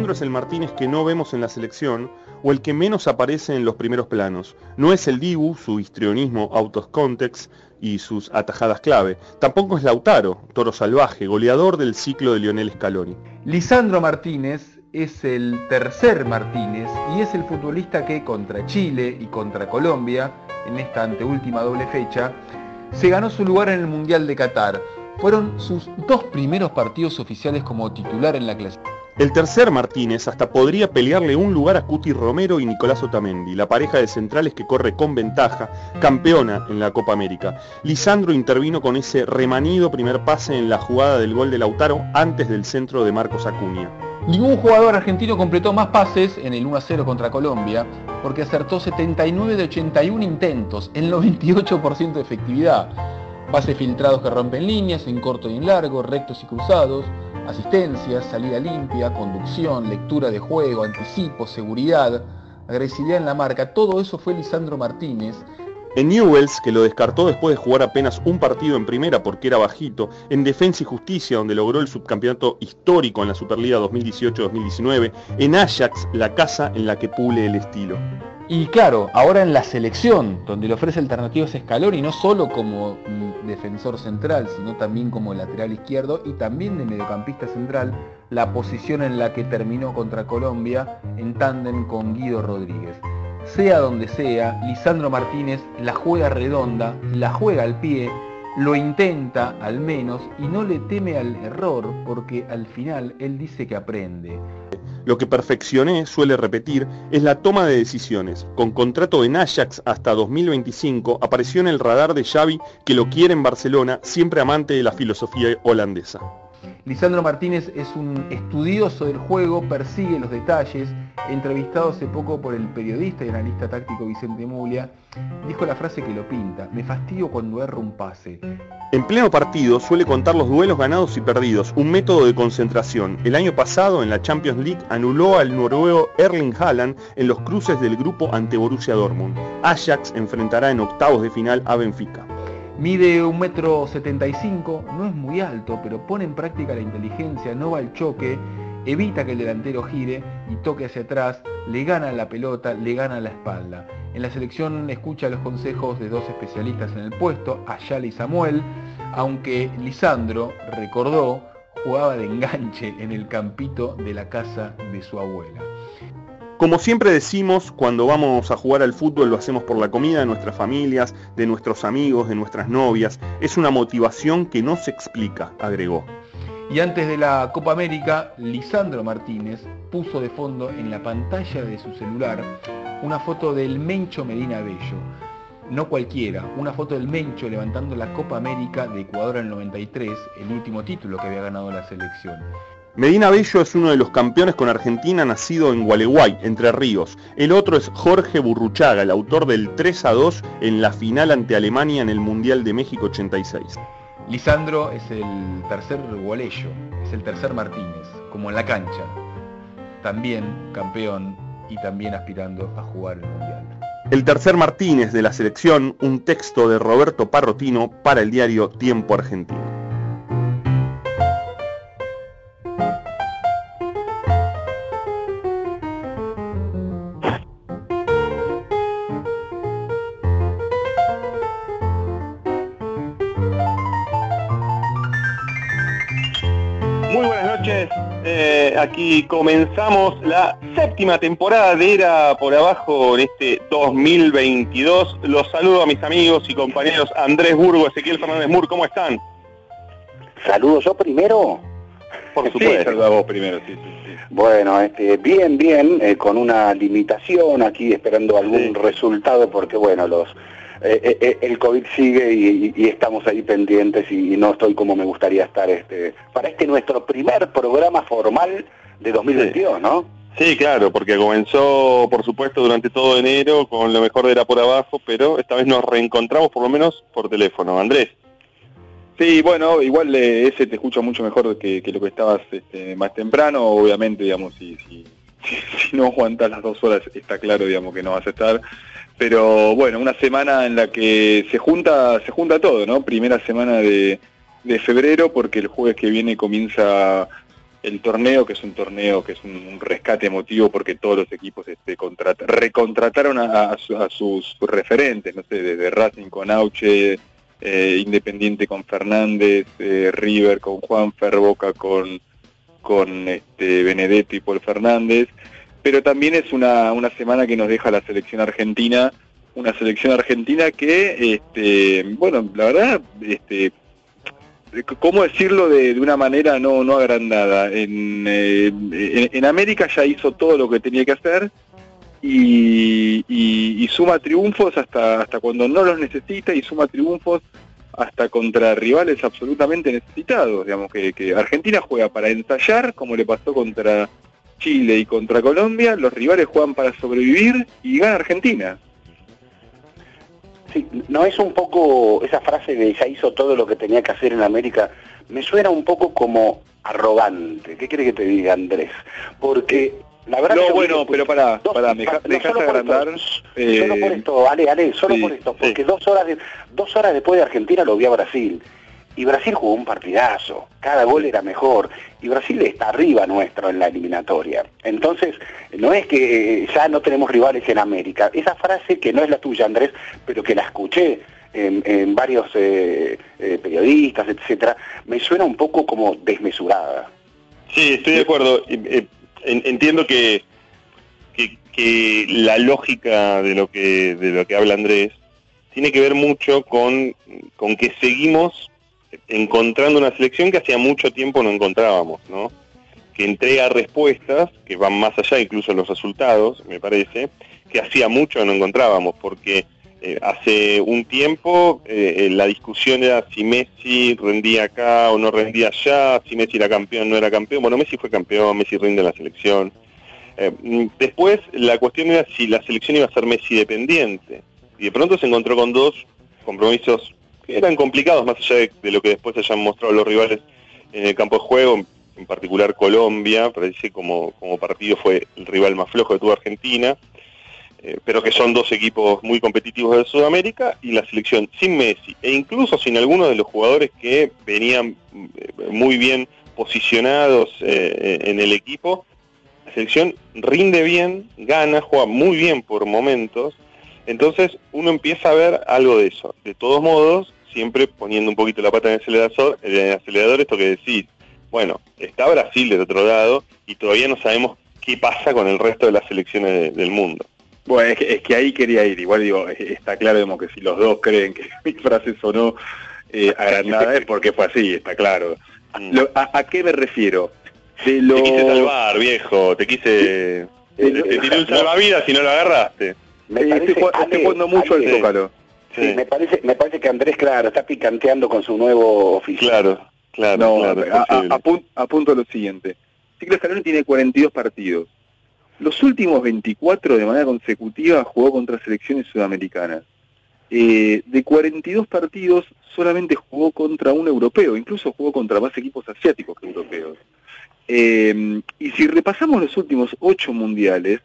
Lisandro es el Martínez que no vemos en la selección o el que menos aparece en los primeros planos. No es el Dibu, su histrionismo out of context y sus atajadas clave. Tampoco es Lautaro, toro salvaje, goleador del ciclo de Lionel Scaloni. Lisandro Martínez es el tercer Martínez y es el futbolista que contra Chile y contra Colombia, en esta anteúltima doble fecha, se ganó su lugar en el Mundial de Qatar. Fueron sus dos primeros partidos oficiales como titular en la clase. El tercer Martínez hasta podría pelearle un lugar a Cuti Romero y Nicolás Otamendi, la pareja de centrales que corre con ventaja, campeona en la Copa América. Lisandro intervino con ese remanido primer pase en la jugada del gol de Lautaro antes del centro de Marcos Acuña. Ningún jugador argentino completó más pases en el 1-0 contra Colombia, porque acertó 79 de 81 intentos, el 98% de efectividad. Pases filtrados que rompen líneas, en corto y en largo, rectos y cruzados, asistencias, salida limpia, conducción, lectura de juego, anticipo, seguridad, agresividad en la marca, todo eso fue Lisandro Martínez en Newells, que lo descartó después de jugar apenas un partido en primera porque era bajito, en Defensa y Justicia, donde logró el subcampeonato histórico en la Superliga 2018-2019, en Ajax, la casa en la que pule el estilo. Y claro, ahora en la selección, donde le ofrece alternativas Scaloni, no solo como mm, defensor central, sino también como lateral izquierdo y también de mediocampista central, la posición en la que terminó contra Colombia en tándem con Guido Rodríguez sea donde sea, Lisandro Martínez la juega redonda, la juega al pie, lo intenta al menos y no le teme al error porque al final él dice que aprende. Lo que perfeccioné, suele repetir, es la toma de decisiones. Con contrato en Ajax hasta 2025, apareció en el radar de Xavi que lo quiere en Barcelona, siempre amante de la filosofía holandesa. Lisandro Martínez es un estudioso del juego, persigue los detalles. Entrevistado hace poco por el periodista y analista táctico Vicente Mulia, dijo la frase que lo pinta, me fastidio cuando erro un pase. En pleno partido suele contar los duelos ganados y perdidos, un método de concentración. El año pasado en la Champions League anuló al noruego Erling Haaland en los cruces del grupo ante Borussia Dortmund. Ajax enfrentará en octavos de final a Benfica. Mide un metro 75, no es muy alto, pero pone en práctica la inteligencia, no va al choque, evita que el delantero gire y toque hacia atrás, le gana la pelota, le gana la espalda. En la selección escucha los consejos de dos especialistas en el puesto, Ayala y Samuel, aunque Lisandro recordó jugaba de enganche en el campito de la casa de su abuela. Como siempre decimos, cuando vamos a jugar al fútbol lo hacemos por la comida de nuestras familias, de nuestros amigos, de nuestras novias. Es una motivación que no se explica, agregó. Y antes de la Copa América, Lisandro Martínez puso de fondo en la pantalla de su celular una foto del Mencho Medina Bello. No cualquiera, una foto del Mencho levantando la Copa América de Ecuador en el 93, el último título que había ganado la selección. Medina Bello es uno de los campeones con Argentina nacido en Gualeguay, Entre Ríos. El otro es Jorge Burruchaga, el autor del 3 a 2 en la final ante Alemania en el Mundial de México 86. Lisandro es el tercer Gualeyo, es el tercer Martínez, como en la cancha. También campeón y también aspirando a jugar el Mundial. El tercer Martínez de la selección, un texto de Roberto Parrotino para el diario Tiempo Argentino. Aquí comenzamos la séptima temporada de Era por Abajo en este 2022. Los saludo a mis amigos y compañeros Andrés Burgo, Ezequiel Fernández Mur, ¿cómo están? Saludo yo primero. Por supuesto. Sí, a vos primero, sí, sí, Bueno, este, bien, bien, eh, con una limitación aquí esperando algún resultado porque bueno, los eh, eh, eh, el COVID sigue y, estamos ahí pendientes y, no estoy como me gustaría estar este para este nuestro primer programa formal de 2022, ¿no? Sí, claro, porque comenzó, por supuesto, durante todo enero con lo mejor de era por abajo, pero esta vez nos reencontramos por lo menos por teléfono. Andrés. Sí, bueno, igual ese te escucho mucho mejor que, lo que estabas este, más temprano, obviamente, digamos, si, si, si no aguantas las dos horas está claro, digamos, que no vas a estar pero bueno, una semana en la que se junta, se junta todo, ¿no? Primera semana de, febrero, porque el jueves que viene comienza el torneo, que es un torneo que es un, rescate emotivo porque todos los equipos este, recontrataron a, sus referentes, no sé, desde Racing con Auche, eh, Independiente con Fernández, eh, River con Juan Boca con, con este, Benedetto y Paul Fernández, pero también es una, una semana que nos deja la selección argentina, una selección argentina que, este, bueno, la verdad, este, ¿cómo decirlo de, una manera no, no agrandada? Eh, en, América ya hizo todo lo que tenía que hacer y, suma triunfos hasta, hasta cuando no los necesita y suma triunfos hasta contra rivales absolutamente necesitados. Digamos que Argentina juega para ensayar, como le pasó contra Chile y contra Colombia, los rivales juegan para sobrevivir y gana Argentina. Sí, no es un poco esa frase de ya hizo todo lo que tenía que hacer en América, me suena un poco como arrogante. ¿Qué quiere que te diga Andrés? Porque la verdad No, bueno, pero para, para, me dejas agrandar. Solo por esto, Ale, Ale, solo por esto, porque dos horas dos horas después de Argentina lo vi a Brasil y Brasil jugó un partidazo, cada gol era mejor, y Brasil está arriba nuestro en la eliminatoria. Entonces, no es que eh, ya no tenemos rivales en América, esa frase que no es la tuya, Andrés, pero que la escuché en, varios eh, eh, periodistas, etcétera, me suena un poco como desmesurada. Sí, estoy de acuerdo. Entiendo que, que, que la lógica de lo que, de lo que habla Andrés tiene que ver mucho con, con que seguimos encontrando una selección que hacía mucho tiempo no encontrábamos, ¿no? Que entrega respuestas que van más allá incluso de los resultados, me parece, que hacía mucho no encontrábamos, porque eh, hace un tiempo eh, la discusión era si Messi rendía acá o no rendía allá, si Messi era campeón o no era campeón. Bueno, Messi fue campeón, Messi rinde en la selección. Eh, después la cuestión era si la selección iba a ser Messi dependiente. Y de pronto se encontró con dos compromisos eran complicados más allá de, lo que después hayan mostrado los rivales en el campo de juego, en particular Colombia, parece como, como partido fue el rival más flojo de toda Argentina, eh, pero que son dos equipos muy competitivos de Sudamérica y la selección sin Messi e incluso sin algunos de los jugadores que venían eh, muy bien posicionados eh, en el equipo, la selección rinde bien, gana, juega muy bien por momentos, entonces uno empieza a ver algo de eso. De todos modos, siempre poniendo un poquito la pata en el acelerador, en el acelerador esto que decís, bueno, está Brasil del otro lado y todavía no sabemos qué pasa con el resto de las selecciones del mundo. Bueno, es que, ahí quería ir, igual digo, está claro que si los dos creen que mi frase sonó eh, agrandada es porque fue así, está claro. Mm. a, qué me refiero? De Te quise salvar, viejo, te quise... te, tiré un salvavidas y no lo agarraste. Me estoy, jugando mucho al Zócalo. Sí, me parece, me parece que Andrés, claro, está picanteando con su nuevo oficio. Claro, claro, claro. apunto a lo siguiente. Ciclo Scaloni tiene 42 partidos. Los últimos 24 de manera consecutiva jugó contra selecciones sudamericanas. Eh, de 42 partidos solamente jugó contra un europeo, incluso jugó contra más equipos asiáticos que europeos. Eh, y si repasamos los últimos 8 mundiales,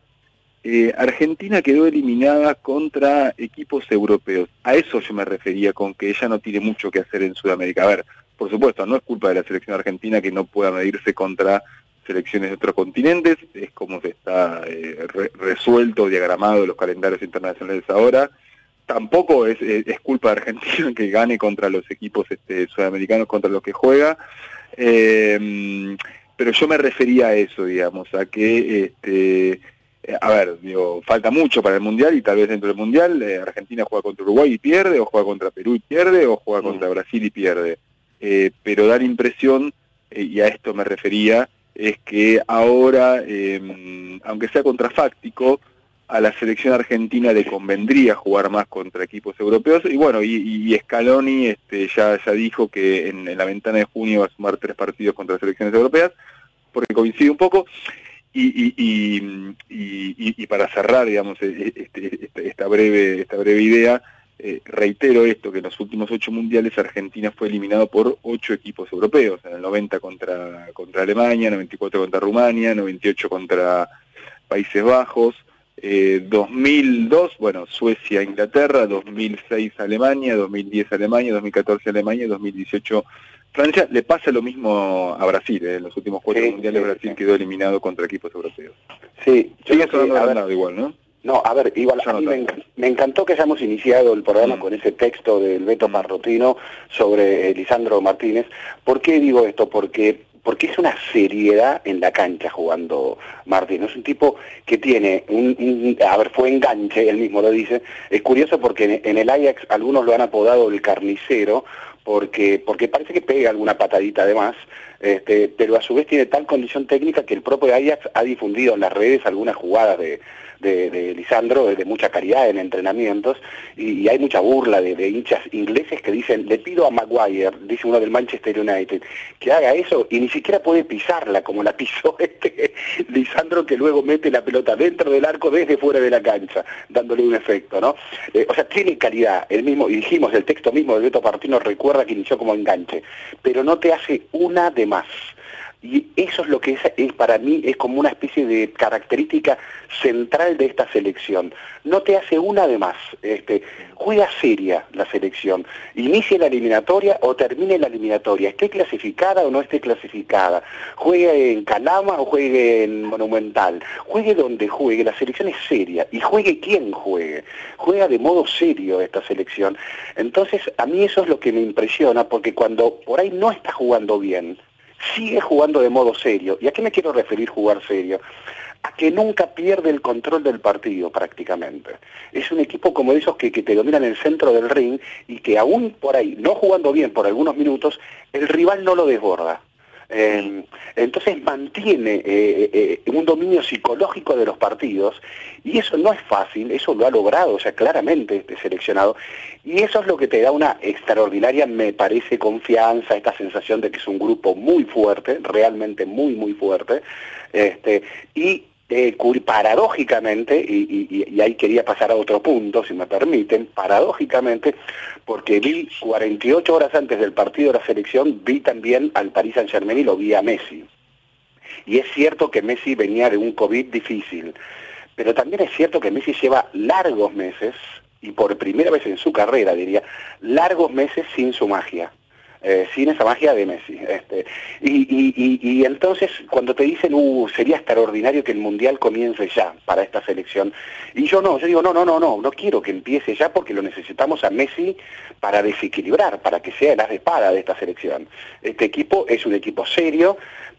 eh, Argentina quedó eliminada contra equipos europeos. A eso yo me refería con que ella no tiene mucho que hacer en Sudamérica. A ver, por supuesto, no es culpa de la selección argentina que no pueda medirse contra selecciones de otros continentes, es como se está eh, resuelto, diagramado los calendarios internacionales ahora. Tampoco es, culpa de Argentina que gane contra los equipos este, sudamericanos contra los que juega. Eh, pero yo me refería a eso, digamos, a que este, eh, a ver, digo, falta mucho para el Mundial y tal vez dentro del Mundial eh, Argentina juega contra Uruguay y pierde, o juega contra Perú y pierde, o juega mm. contra Brasil y pierde. Eh, pero da la impresión, y a esto me refería, es que ahora, em, aunque sea contrafáctico, a la selección argentina le convendría jugar más contra equipos europeos y bueno, y, Scaloni este, ya, ya dijo que en, en, la ventana de junio va a sumar tres partidos contra selecciones europeas, porque coincide un poco. Y, para cerrar, digamos, e, e, este, esta, breve, esta breve idea, eh, reitero esto, que en los últimos ocho mundiales Argentina fue eliminado por ocho equipos europeos, en el 90 contra, contra Alemania, 94 contra Rumania, 98 contra Países Bajos, 2002, eh, bueno, Suecia, Inglaterra, 2006 Alemania, 2010 Alemania, 2014 Alemania, 2018 Francia le pasa lo mismo a Brasil, ¿eh? en los últimos cuatro mundiales Brasil quedó eliminado contra equipos europeos. Sí, sigue sonando igual, ¿no? No, a ver, igual a mí me, encantó que hayamos iniciado el programa mm. con ese texto del Beto Marrotino sobre Lisandro Martínez. ¿Por qué digo esto? Porque porque es una seriedad en la cancha jugando Martín. Es un tipo que tiene, un, a ver, fue enganche, él mismo lo dice. Es curioso porque en, el Ajax algunos lo han apodado el carnicero, porque, porque parece que pega alguna patadita además, este, pero a su vez tiene tal condición técnica que el propio Ajax ha difundido en las redes algunas jugadas de, Lisandro, de, mucha caridad en entrenamientos, y, hay mucha burla de, hinchas ingleses que dicen, le pido a Maguire, dice uno del Manchester United, que haga eso, y ni siquiera puede pisarla como la pisó este Lisandro, que luego mete la pelota dentro del arco desde fuera de la cancha, dándole un efecto, ¿no? Eh, o sea, tiene calidad, el mismo, y dijimos, el texto mismo de Beto Partino recuerda que inició como enganche, pero no te hace una de más. Y eso es lo que es, para mí es como una especie de característica central de esta selección. No te hace una de más. Este, juega seria la selección. Inicie la eliminatoria o termine la eliminatoria. Esté clasificada o no esté clasificada. Juegue en Calama o juegue en Monumental. Juegue donde juegue. La selección es seria. Y juegue quien juegue. Juega de modo serio esta selección. Entonces, a mí eso es lo que me impresiona, porque cuando por ahí no está jugando bien, sigue jugando de modo serio. ¿Y a qué me quiero referir jugar serio? A que nunca pierde el control del partido prácticamente. Es un equipo como esos que, que te dominan el centro del ring y que aún por ahí, no jugando bien por algunos minutos, el rival no lo desborda. Em, entonces mantiene eh, eh, un dominio psicológico de los partidos y eso no es fácil, eso lo ha logrado, o sea, claramente este seleccionado, y eso es lo que te da una extraordinaria, me parece, confianza, esta sensación de que es un grupo muy fuerte, realmente muy, muy fuerte, este, y paradójicamente, y, ahí quería pasar a otro punto, si me permiten, paradójicamente, porque vi 48 horas antes del partido de la selección, vi también al Paris Saint Germain y lo vi a Messi. Y es cierto que Messi venía de un COVID difícil, pero también es cierto que Messi lleva largos meses, y por primera vez en su carrera diría, largos meses sin su magia. Eh, sin esa magia de Messi. Este, y, entonces cuando te dicen, uh, sería extraordinario que el Mundial comience ya para esta selección, y yo no, yo digo, no, no, no, no, no quiero que empiece ya porque lo necesitamos a Messi para desequilibrar, para que sea el as espada de esta selección. Este equipo es un equipo serio,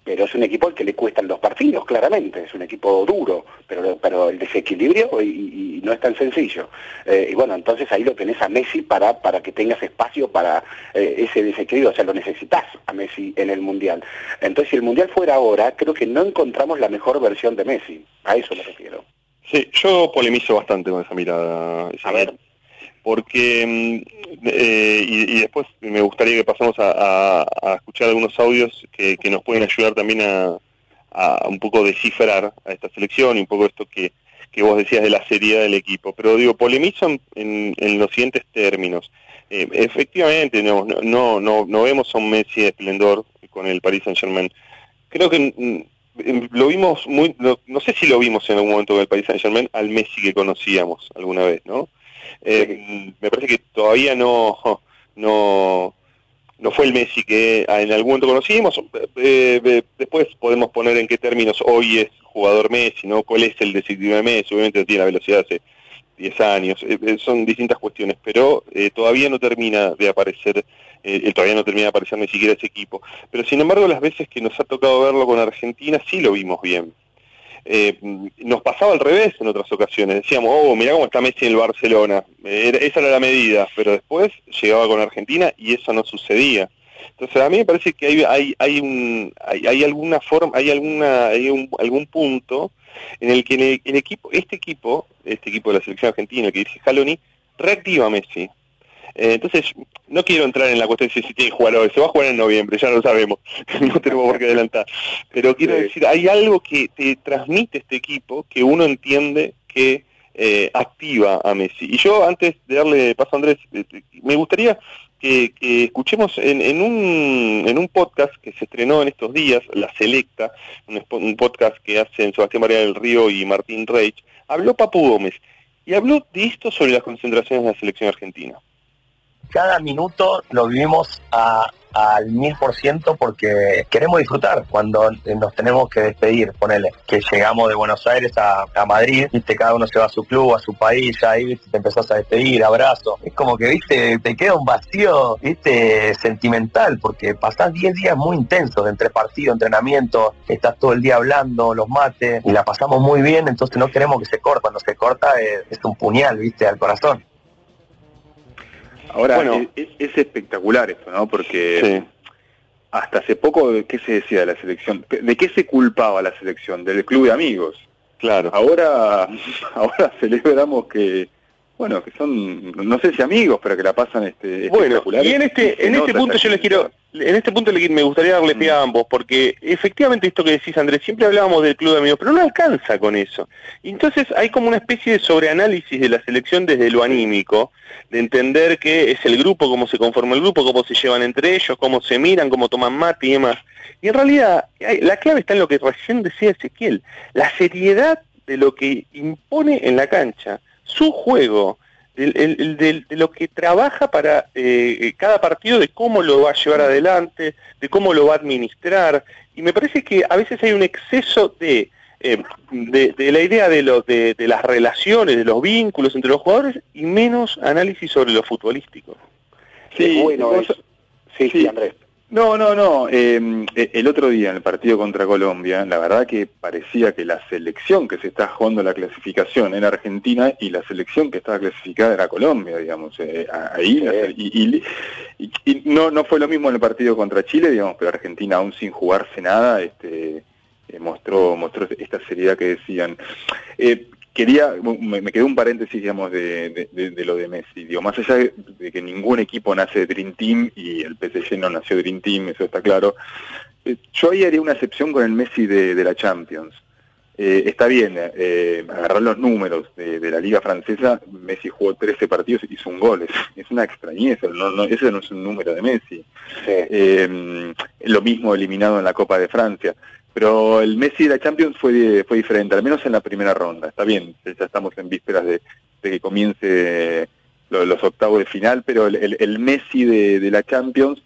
pero es un equipo al que le cuestan los partidos, claramente, es un equipo duro, pero, pero el desequilibrio y, no es tan sencillo. Eh, y bueno, entonces ahí lo tenés a Messi para, para que tengas espacio para eh, ese desequilibrio, o sea, lo necesitas a Messi en el Mundial. Entonces, si el Mundial fuera ahora, creo que no encontramos la mejor versión de Messi, a eso me refiero. Sí, yo polemizo bastante con esa mirada. A ver porque, mm, eh, y, después me gustaría que pasemos a, escuchar algunos audios que, nos pueden ayudar también a, un poco descifrar a esta selección y un poco esto que, vos decías de la seriedad del equipo. Pero digo, polemizo en, los siguientes términos. Eh, efectivamente, no, no, no, no vemos a un Messi de esplendor con el Paris Saint Germain. Creo que mm, lo vimos muy, no, sé si lo vimos en algún momento con el Paris Saint Germain al Messi que conocíamos alguna vez, ¿no? Eh, me parece que todavía no, no, no fue el Messi que en algún momento conocimos. Eh, eh, después podemos poner en qué términos hoy es jugador Messi, ¿no? ¿Cuál es el desequilibrio de Messi? Obviamente tiene la velocidad hace 10 años. son distintas cuestiones, pero todavía no termina de aparecer, todavía no termina de aparecer ni siquiera ese equipo. Pero sin embargo, las veces que nos ha tocado verlo con Argentina sí lo vimos bien. Eh, nos pasaba al revés en otras ocasiones. Decíamos, oh, mirá cómo está Messi en el Barcelona. esa era la medida, pero después llegaba con Argentina y eso no sucedía. Entonces a mí me parece que hay, hay, hay, un, hay, alguna forma, hay alguna, hay algún punto en el que el, equipo, este equipo, este equipo de la selección argentina que dice Jaloni, reactiva Messi. Eh, entonces, no quiero entrar en la cuestión de si tiene que jugar hoy, se va a jugar en noviembre, ya lo sabemos, no tenemos por qué adelantar. Pero quiero decir, hay algo que te transmite este equipo que uno entiende que eh, activa a Messi. Y yo, antes de darle paso a Andrés, eh, me gustaría que, escuchemos en, un, en un podcast que se estrenó en estos días, La Selecta, un, podcast que hacen Sebastián María del Río y Martín Reich, habló Papu Gómez y habló de esto sobre las concentraciones de la selección argentina. Cada minuto lo vivimos al mil por ciento porque queremos disfrutar cuando nos tenemos que despedir, ponele, que llegamos de Buenos Aires a, Madrid, viste, cada uno se va a su club, a su país, ya ahí te empezás a despedir, abrazo. Es como que, viste, te queda un vacío, viste, sentimental, porque pasás 10 días muy intensos entre partido, entrenamiento, estás todo el día hablando, los mates, y la pasamos muy bien, entonces no queremos que se corte, cuando se corta es, es un puñal, viste, al corazón. Ahora, bueno, es, espectacular esto, ¿no? Porque hasta hace poco, ¿qué se decía de la selección? ¿De qué se culpaba la selección? Del club de amigos. Claro. Ahora, ahora celebramos que, bueno, que son, no sé si amigos, pero que la pasan este, Bueno, y en este, en este punto yo les quiero, en este punto me gustaría darle pie a mm. ambos, porque efectivamente esto que decís Andrés, siempre hablábamos del club de amigos, pero no alcanza con eso. entonces hay como una especie de sobreanálisis de la selección desde lo anímico, de entender qué es el grupo, cómo se conforma el grupo, cómo se llevan entre ellos, cómo se miran, cómo toman mate y demás. Y en realidad la clave está en lo que recién decía Ezequiel, la seriedad de lo que impone en la cancha, su juego, de, lo que trabaja para eh, cada partido, de cómo lo va a llevar adelante, de cómo lo va a administrar. Y me parece que a veces hay un exceso de eh, de, la idea de, lo, de, las relaciones, de los vínculos entre los jugadores y menos análisis sobre lo futbolístico. Sí, bueno, sí, sí, Andrés. No, no, no. Em, e, el otro día en el partido contra Colombia, la verdad que parecía que la selección que se está jugando la clasificación era Argentina y la selección que estaba clasificada era Colombia, digamos. Eh, ahí y, y, no, no fue lo mismo en el partido contra Chile, digamos, pero Argentina aún sin jugarse nada, este, eh, mostró, mostró esta seriedad que decían. Eh, quería, me, quedó un paréntesis, digamos, de, lo de Messi. Digo, más allá de, que ningún equipo nace de Dream Team y el PSG no nació de Dream Team, eso está claro, eh, yo ahí haría una excepción con el Messi de, la Champions. está bien, agarrar los números de, la Liga Francesa, Messi jugó 13 partidos y hizo un gol, es, una extrañeza, no, no, ese no es un número de Messi. lo mismo eliminado en la Copa de Francia. Pero el Messi de la Champions fue, fue diferente, al menos en la primera ronda. Está bien, ya estamos en vísperas de, que comience los, octavos de final, pero el, Messi de, la Champions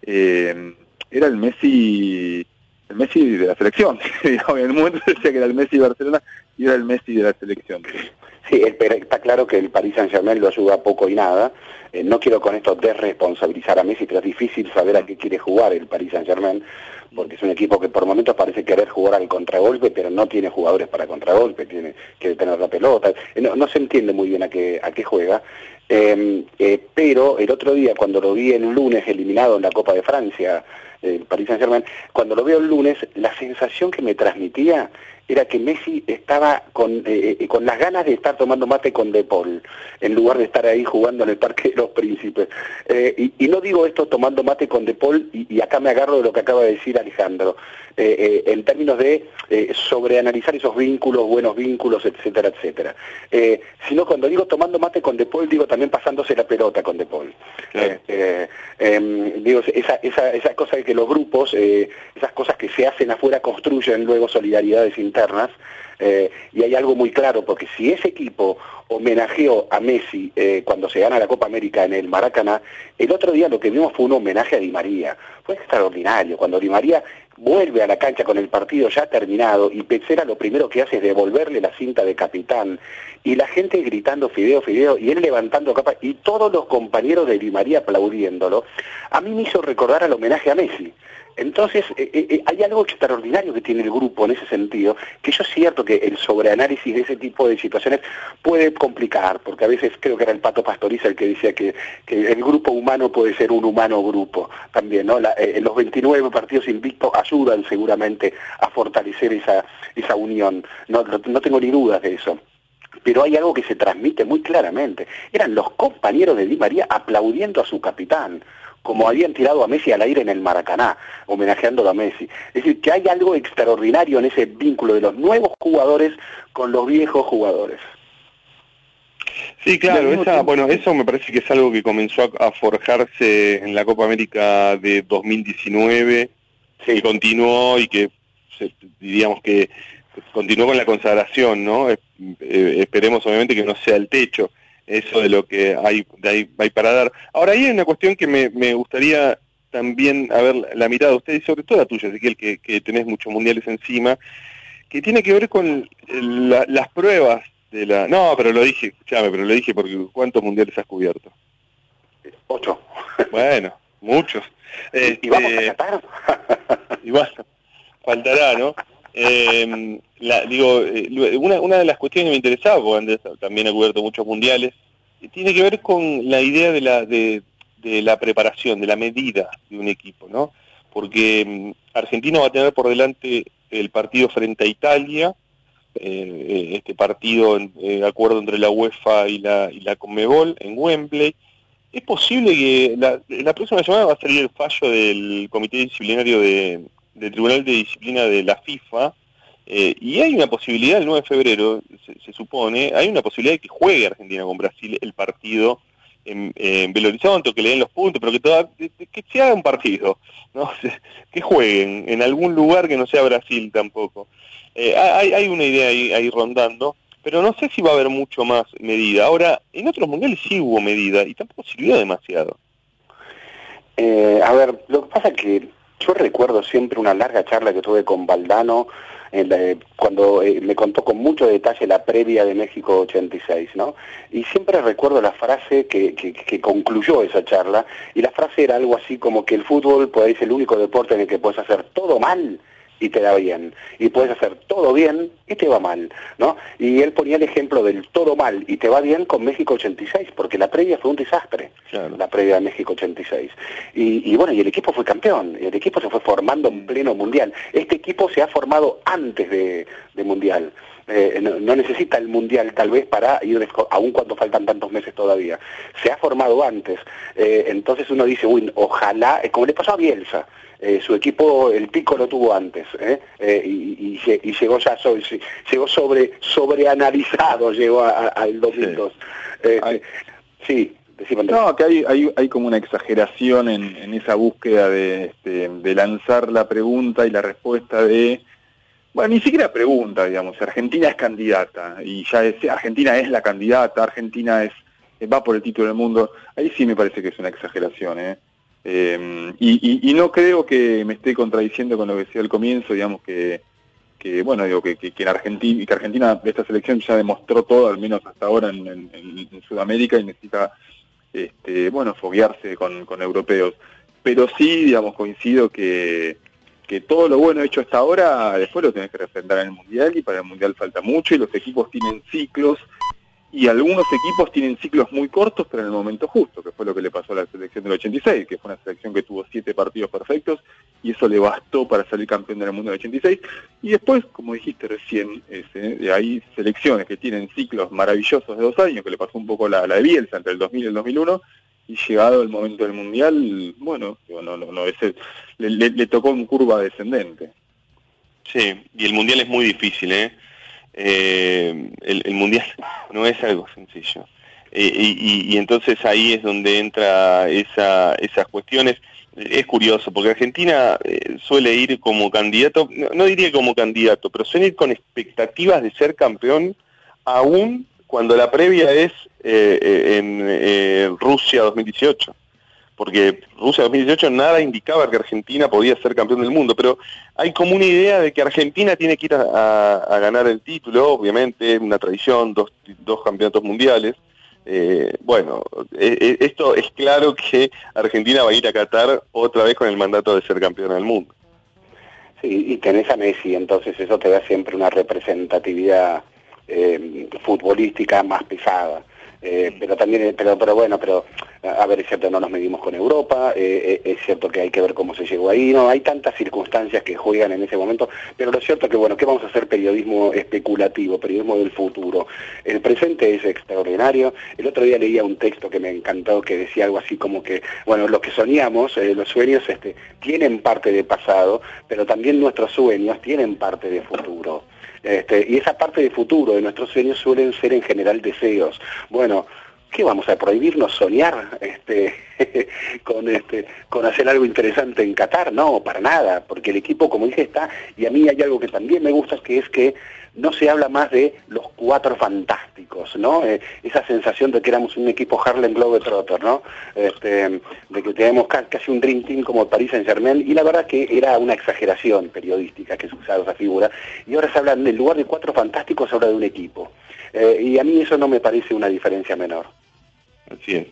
eh, era el Messi el Messi de la selección. en el momento decía que era el Messi Barcelona y era el Messi de la selección. Sí, está claro que el Paris Saint Germain lo ayuda poco y nada. Eh, no quiero con esto desresponsabilizar a Messi, pero es difícil saber a qué quiere jugar el Paris Saint Germain porque es un equipo que por momentos parece querer jugar al contragolpe, pero no tiene jugadores para contragolpe, tiene que tener la pelota, eh, no, se entiende muy bien a qué, a qué juega. Em, eh, pero el otro día, cuando lo vi el lunes eliminado en la Copa de Francia, el Paris Saint Germain, cuando lo veo el lunes, la sensación que me transmitía era que Messi estaba con, eh, eh, con las ganas de estar tomando mate con De Paul, en lugar de estar ahí jugando en el Parque de los Príncipes. Eh, y, no digo esto tomando mate con De Paul, y, acá me agarro de lo que acaba de decir Alejandro, en términos de sobreanalizar esos vínculos, buenos vínculos, etcétera, etcétera. sino cuando digo tomando mate con De Paul, digo también pasándose la pelota con De Paul. Em, digo, esa, esa, esa cosa de que los grupos, esas cosas que se hacen afuera construyen luego solidaridades internas, eh, y hay algo muy claro, porque si ese equipo homenajeó a Messi eh, cuando se gana la Copa América en el Maracaná, el otro día lo que vimos fue un homenaje a Di María. Fue extraordinario, cuando Di María vuelve a la cancha con el partido ya terminado y Petzera lo primero que hace es devolverle la cinta de capitán y la gente gritando Fideo, Fideo y él levantando capa y todos los compañeros de Di María aplaudiéndolo, a mí me hizo recordar al homenaje a Messi. Entonces, eh, eh, eh, hay algo extraordinario que tiene el grupo en ese sentido, que yo es cierto que el sobreanálisis de ese tipo de situaciones puede complicar, porque a veces creo que era el Pato Pastoriza el que decía que, el grupo humano puede ser un humano grupo también, ¿no? los 29 partidos invictos ayudan seguramente a fortalecer esa, esa unión, no, no tengo ni dudas de eso pero hay algo que se transmite muy claramente. Eran los compañeros de Di María aplaudiendo a su capitán como habían tirado a Messi al aire en el Maracaná, homenajeándolo a Messi. Es decir, que hay algo extraordinario en ese vínculo de los nuevos jugadores con los viejos jugadores. Sí, claro, bueno, eso me parece que es algo que comenzó a, forjarse en la Copa América de 2019, que continuó y que diríamos que continuó con la consagración, ¿no? Eh, esperemos obviamente que no sea el techo. Eso de lo que hay, de hay para dar. Ahora, ahí hay una cuestión que me, me gustaría también a ver la mirada de ustedes, sobre todo la tuya, Ezequiel, que, que tenés muchos mundiales encima, que tiene que ver con las pruebas de la... No, pero lo dije, escúchame, pero lo dije porque ¿cuántos mundiales has cubierto? Ocho. Bueno, muchos. ¿Y vamos a este, Qatar? y bueno, faltará, ¿no? Eh, la, digo, eh, una, una de las cuestiones que me interesaba, porque Andrés también ha cubierto muchos mundiales, tiene que ver con la idea de la, de, de la preparación, de la medida de un equipo, ¿no? Porque mm, Argentina va a tener por delante el partido frente a Italia, eh, eh, este partido eh, acuerdo entre la UEFA y la, y la Conmebol en Wembley. Es posible que la, la, próxima semana va a salir el fallo del Comité Disciplinario de, del Tribunal de Disciplina de la FIFA, y hay una posibilidad, el 9 de febrero, se, supone, hay una posibilidad de que juegue Argentina con Brasil el partido en, en Belo Horizonte, que le den los puntos, pero que, toda, se haga un partido, ¿no? que jueguen en algún lugar que no sea Brasil tampoco. Eh, hay, hay, una idea ahí, ahí, rondando, pero no sé si va a haber mucho más medida. Ahora, en otros mundiales sí hubo medida y tampoco sirvió demasiado. Eh, a ver, lo que pasa es que yo recuerdo siempre una larga charla que tuve con Valdano cuando eh, me contó con mucho detalle la previa de México 86, ¿no? Y siempre recuerdo la frase que, que, concluyó esa charla, y la frase era algo así como que el fútbol pues, es el único deporte en el que puedes hacer todo mal y te da bien. Y puedes hacer todo bien y te va mal, ¿no? Y él ponía el ejemplo del todo mal y te va bien con México 86, porque la previa fue un desastre, la previa de México 86. Y, y, bueno, y el equipo fue campeón, y el equipo se fue formando en pleno mundial. Este equipo se ha formado antes de, mundial. Eh, no, necesita el mundial tal vez para ir, aun cuando faltan tantos meses todavía. Se ha formado antes. Eh, entonces uno dice, uy, ojalá, como le pasó a Bielsa, eh, su equipo el pico lo tuvo antes ¿eh? Eh, y, y, llegó ya sobre, llegó sobre sobreanalizado llegó al 2002 sí, sí no que hay, hay, hay como una exageración en, en esa búsqueda de, este, de lanzar la pregunta y la respuesta de bueno, ni siquiera pregunta, digamos, Argentina es candidata y ya es, Argentina es la candidata, Argentina es va por el título del mundo, ahí sí me parece que es una exageración, ¿eh? Eh, y, no creo que me esté contradiciendo con lo que decía al comienzo, digamos que, que bueno, digo que, que, en Argentina, que Argentina, esta selección ya demostró todo, al menos hasta ahora en, Sudamérica, y necesita, este, bueno, foguearse con, con, europeos. Pero sí, digamos, coincido que, que todo lo bueno hecho hasta ahora, después lo tenés que refrendar en el Mundial, y para el Mundial falta mucho, y los equipos tienen ciclos, y algunos equipos tienen ciclos muy cortos, pero en el momento justo, que fue lo que le pasó a la selección del 86, que fue una selección que tuvo siete partidos perfectos, y eso le bastó para salir campeón del mundo del 86. Y después, como dijiste recién, ese, hay selecciones que tienen ciclos maravillosos de dos años, que le pasó un poco la, la de Bielsa entre el 2000 y el 2001, y llegado el momento del Mundial, bueno, no, no, no, ese, le, le, tocó en curva descendente. Sí, y el Mundial es muy difícil, ¿eh? Eh, el, mundial no es algo sencillo. Eh, y, y, entonces ahí es donde entra esa, esas cuestiones. Es curioso, porque Argentina eh, suele ir como candidato, no, diría como candidato, pero suele ir con expectativas de ser campeón, aún cuando la previa es eh, en Rusia 2018 porque Rusia 2018 nada indicaba que Argentina podía ser campeón del mundo, pero hay como una idea de que Argentina tiene que ir a, ganar el título, obviamente, una tradición, dos, dos campeonatos mundiales. Eh, bueno, e, e, esto es claro que Argentina va a ir a Qatar otra vez con el mandato de ser campeón del mundo. Sí, y tenés a Messi, entonces eso te da siempre una representatividad eh, futbolística más pesada. Eh, pero también, pero, pero bueno, pero a ver, es cierto, no nos medimos con Europa, eh, eh, es cierto que hay que ver cómo se llegó ahí, no, hay tantas circunstancias que juegan en ese momento, pero lo cierto es que, bueno, ¿qué vamos a hacer? Periodismo especulativo, periodismo del futuro. El presente es extraordinario. El otro día leía un texto que me encantó que decía algo así como que, bueno, lo que soñamos, los sueños este, tienen parte de pasado, pero también nuestros sueños tienen parte de futuro. Este, y esa parte de futuro de nuestros sueños suelen ser en general deseos. Bueno, ¿qué vamos a prohibirnos soñar este, con, este, con hacer algo interesante en Qatar? No, para nada, porque el equipo, como dije, está, y a mí hay algo que también me gusta, que es que no se habla más de los cuatro fantásticos ¿no? Eh, esa sensación de que éramos un equipo Harlem Globetrotter, ¿no? Este, de que tenemos casi un Dream Team como Paris Saint Germain, y la verdad que era una exageración periodística que se usaba esa figura, y ahora se habla, en lugar de cuatro fantásticos, se habla de un equipo. Eh, y a mí eso no me parece una diferencia menor. Así es.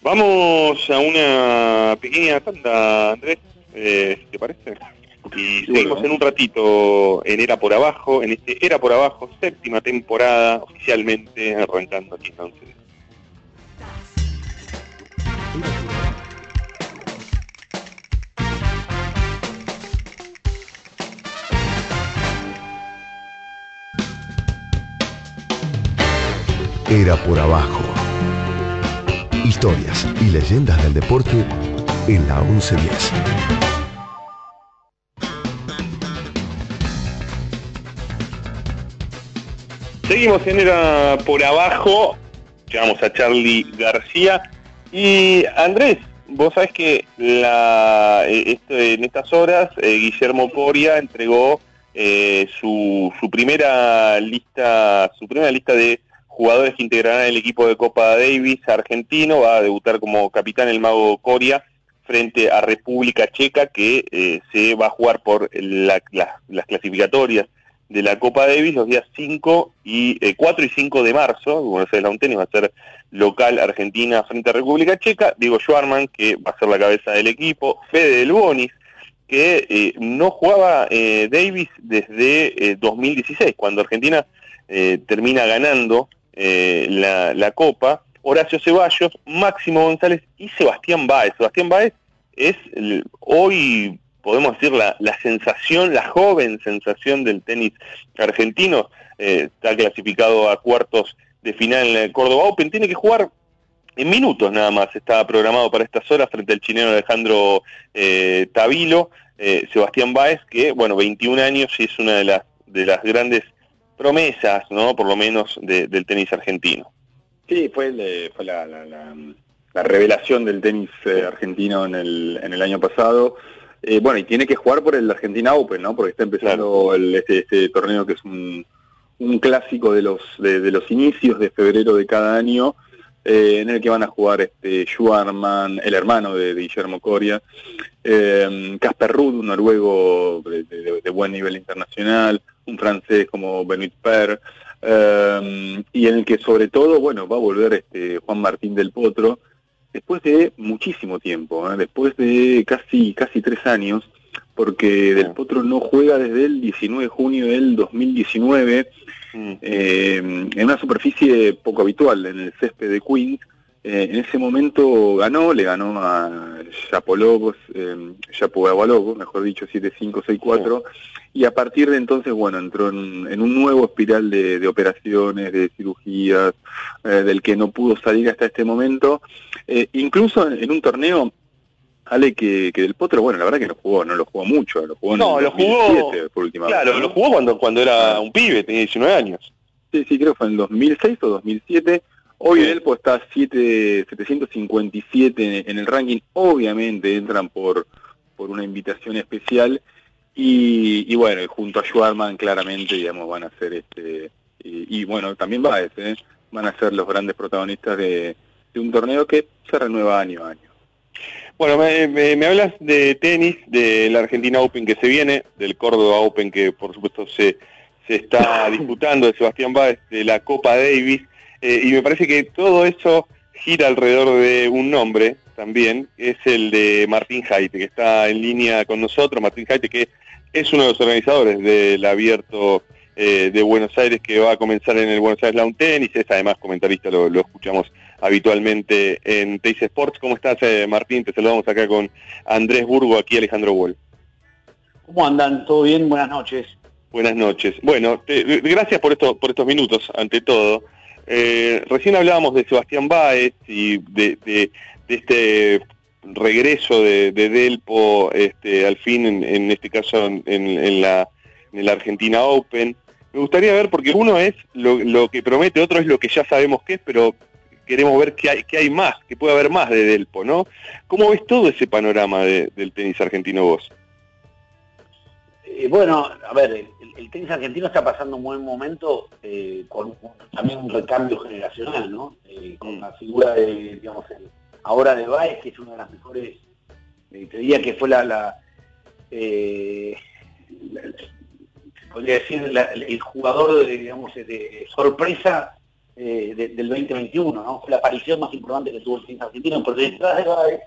Vamos a una pequeña tanda, Andrés, eh, ¿te parece? Y seguimos en un ratito en Era por Abajo, en este Era por Abajo, séptima temporada, oficialmente arrancando aquí en 11. Era por Abajo. Historias y leyendas del deporte en la 1110. Seguimos en por Abajo, llamamos a Charlie García. Y Andrés, vos sabés que la, eh, este, en estas horas eh, Guillermo Coria entregó eh, su, primera lista, su primera lista de jugadores que integrarán el equipo de Copa Davis argentino, va a debutar como capitán el mago Coria frente a República Checa que se va a jugar por las clasificatorias de la Copa Davis los días 5 y 4 eh, y 5 de marzo, Buenos Aires la Tenis va a ser local Argentina frente a República Checa, Diego Schwarman, que va a ser la cabeza del equipo, Fede Del Bonis, que eh, no jugaba eh, Davis desde 2016, cuando Argentina termina ganando la, la, Copa, Horacio Ceballos, Máximo González y Sebastián Báez. Sebastián Báez es hoy podemos decir, la, sensación, la joven sensación del tenis argentino. Eh, está clasificado a cuartos de final en el Córdoba Open. Tiene que jugar en minutos nada más. Está programado para estas horas frente al chileno Alejandro eh, Tavilo. Eh, Sebastián Báez, que, bueno, 21 años y es una de las, de las grandes promesas, ¿no? Por lo menos del tenis argentino. Sí, fue, fue la, revelación del tenis argentino en el, en el año pasado. Eh, bueno, y tiene que jugar por el Argentina Open, ¿no? Porque está empezando este, este, torneo que es un, clásico de los, de, los inicios de febrero de cada año, eh, en el que van a jugar este Schwarman, el hermano de, Guillermo Coria, eh, Casper Ruud, un noruego de, buen nivel internacional, un francés como Benoit Per, y en el que sobre todo, bueno, va a volver este Juan Martín del Potro, después de muchísimo tiempo, ¿eh? después de casi, casi tres años, porque Del Potro no juega desde el 19 de junio del 2019 mm. eh, en una superficie poco habitual, en el césped de Queens. Eh, en ese momento ganó, le ganó a Yapologos, eh, mejor dicho, 7-5-6-4, y a partir de entonces, bueno, entró en, un nuevo espiral de, operaciones, de cirugías, eh, del que no pudo salir hasta este momento. Eh, incluso en, un torneo, Ale, que, Del Potro, bueno, la verdad que no jugó, no lo jugó mucho, lo jugó en no, lo jugó, por última Claro, lo jugó cuando, cuando era un pibe, tenía 19 años. Sí, sí, creo que fue en 2006 o 2007. Hoy el Elpo está 7, 757 en el ranking, obviamente entran por, por una invitación especial y, bueno, junto a Schwarman claramente, digamos, van a ser este, y, bueno, también va ¿eh? van a ser los grandes protagonistas de, un torneo que se renueva año a año. Bueno, me, hablas de tenis, de la Argentina Open que se viene, del Córdoba Open que por supuesto se, se está disputando, de Sebastián Báez, de la Copa Davis, eh, y me parece que todo eso gira alrededor de un nombre también, es el de Martín Jaite, que está en línea con nosotros, Martín Jaite, que es uno de los organizadores del abierto eh, de Buenos Aires que va a comenzar en el Buenos Aires Lawn Tennis, es además comentarista, lo, escuchamos habitualmente en Teis Sports. ¿Cómo estás, eh, Martín? Te saludamos acá con Andrés Burgo, aquí Alejandro Wall. ¿Cómo andan? ¿Todo bien? Buenas noches. Buenas noches. Bueno, gracias por, esto, por estos minutos, ante todo. Eh, recién hablábamos de Sebastián Báez y de este regreso de, Delpo este, al fin, en, este caso en, la, Argentina Open. Me gustaría ver, porque uno es lo, que promete, otro es lo que ya sabemos que es, pero queremos ver qué hay, qué hay más, que puede haber más de Delpo, ¿no? ¿Cómo ves todo ese panorama del tenis argentino vos? Eh, bueno, a ver, el, tenis argentino está pasando un buen momento eh, con también un recambio generacional, ¿no? Eh, con la figura de, digamos, ahora de Baez, que es una de las mejores, te diría que fue la, podría decir, el jugador, de, digamos, de sorpresa del 2021, ¿no? Fue la aparición más importante que tuvo el tenis argentino, pero detrás de Baez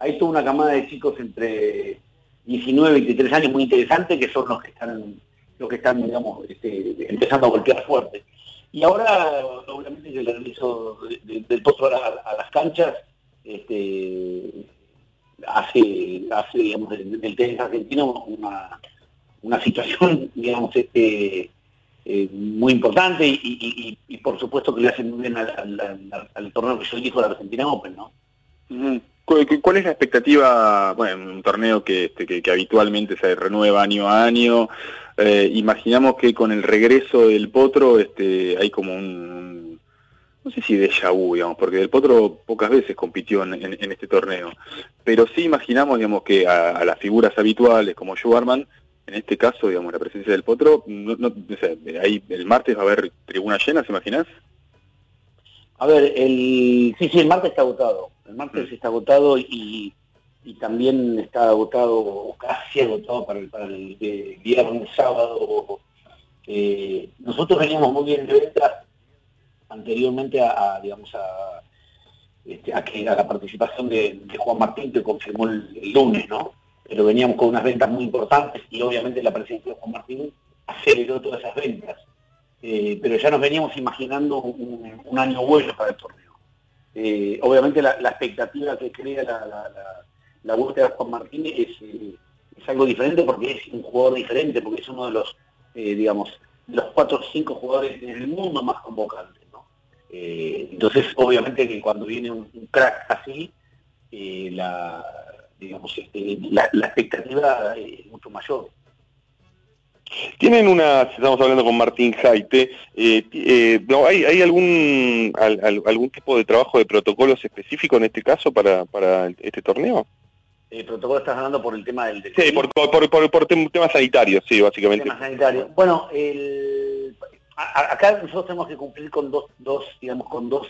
hay toda una camada de chicos entre 19, 23 años muy interesantes que son los que están, los que están digamos, este, empezando a golpear fuerte. Y ahora, obviamente, el regreso del potro a, las canchas este, hace, hace digamos, del, tenis argentino una, situación, digamos, este, eh, muy importante y, por supuesto que le hacen muy bien al, torneo que yo dijo la Argentina Open, ¿no? ¿Cuál es la expectativa, bueno, un torneo que, este, que, habitualmente se renueva año a año? Eh, imaginamos que con el regreso del Potro este, hay como un, no sé si déjà vu, digamos, porque el Potro pocas veces compitió en, este torneo, pero sí imaginamos, digamos, que a, las figuras habituales como Schwarman, en este caso, digamos, la presencia del Potro, no, no, sé, ahí el martes va a haber tribuna llena, ¿se imaginas? A ver, el sí, sí, el martes está agotado. El martes mm. está agotado y, también está agotado, o casi agotado para el, para el viernes, sábado. Eh, nosotros veníamos muy bien de venta anteriormente a, digamos, este, a, que, a la participación de, Juan Martín, que confirmó el, lunes, ¿no? Pero veníamos con unas ventas muy importantes y obviamente la presencia de Juan Martín aceleró todas esas ventas. Eh, pero ya nos veníamos imaginando un, año bueno para el torneo. Eh, obviamente la, expectativa que crea la, vuelta de Juan Martínez eh, es, algo diferente porque es un jugador diferente, porque es uno de los, digamos, los cuatro o cinco jugadores en el mundo más convocantes. entonces, obviamente que cuando viene un, crack así, la, digamos, este, la, expectativa es mucho mayor. Tienen una, estamos hablando con Martín Jaite, eh, eh, ¿hay, algún algún tipo de trabajo de protocolos específico en este caso para, para este torneo? El eh, protocolo estás hablando por el tema del... sí, por, por, temas sanitarios, sí, básicamente. Temas sanitarios. Bueno, acá nosotros tenemos que cumplir con dos, dos digamos, con dos...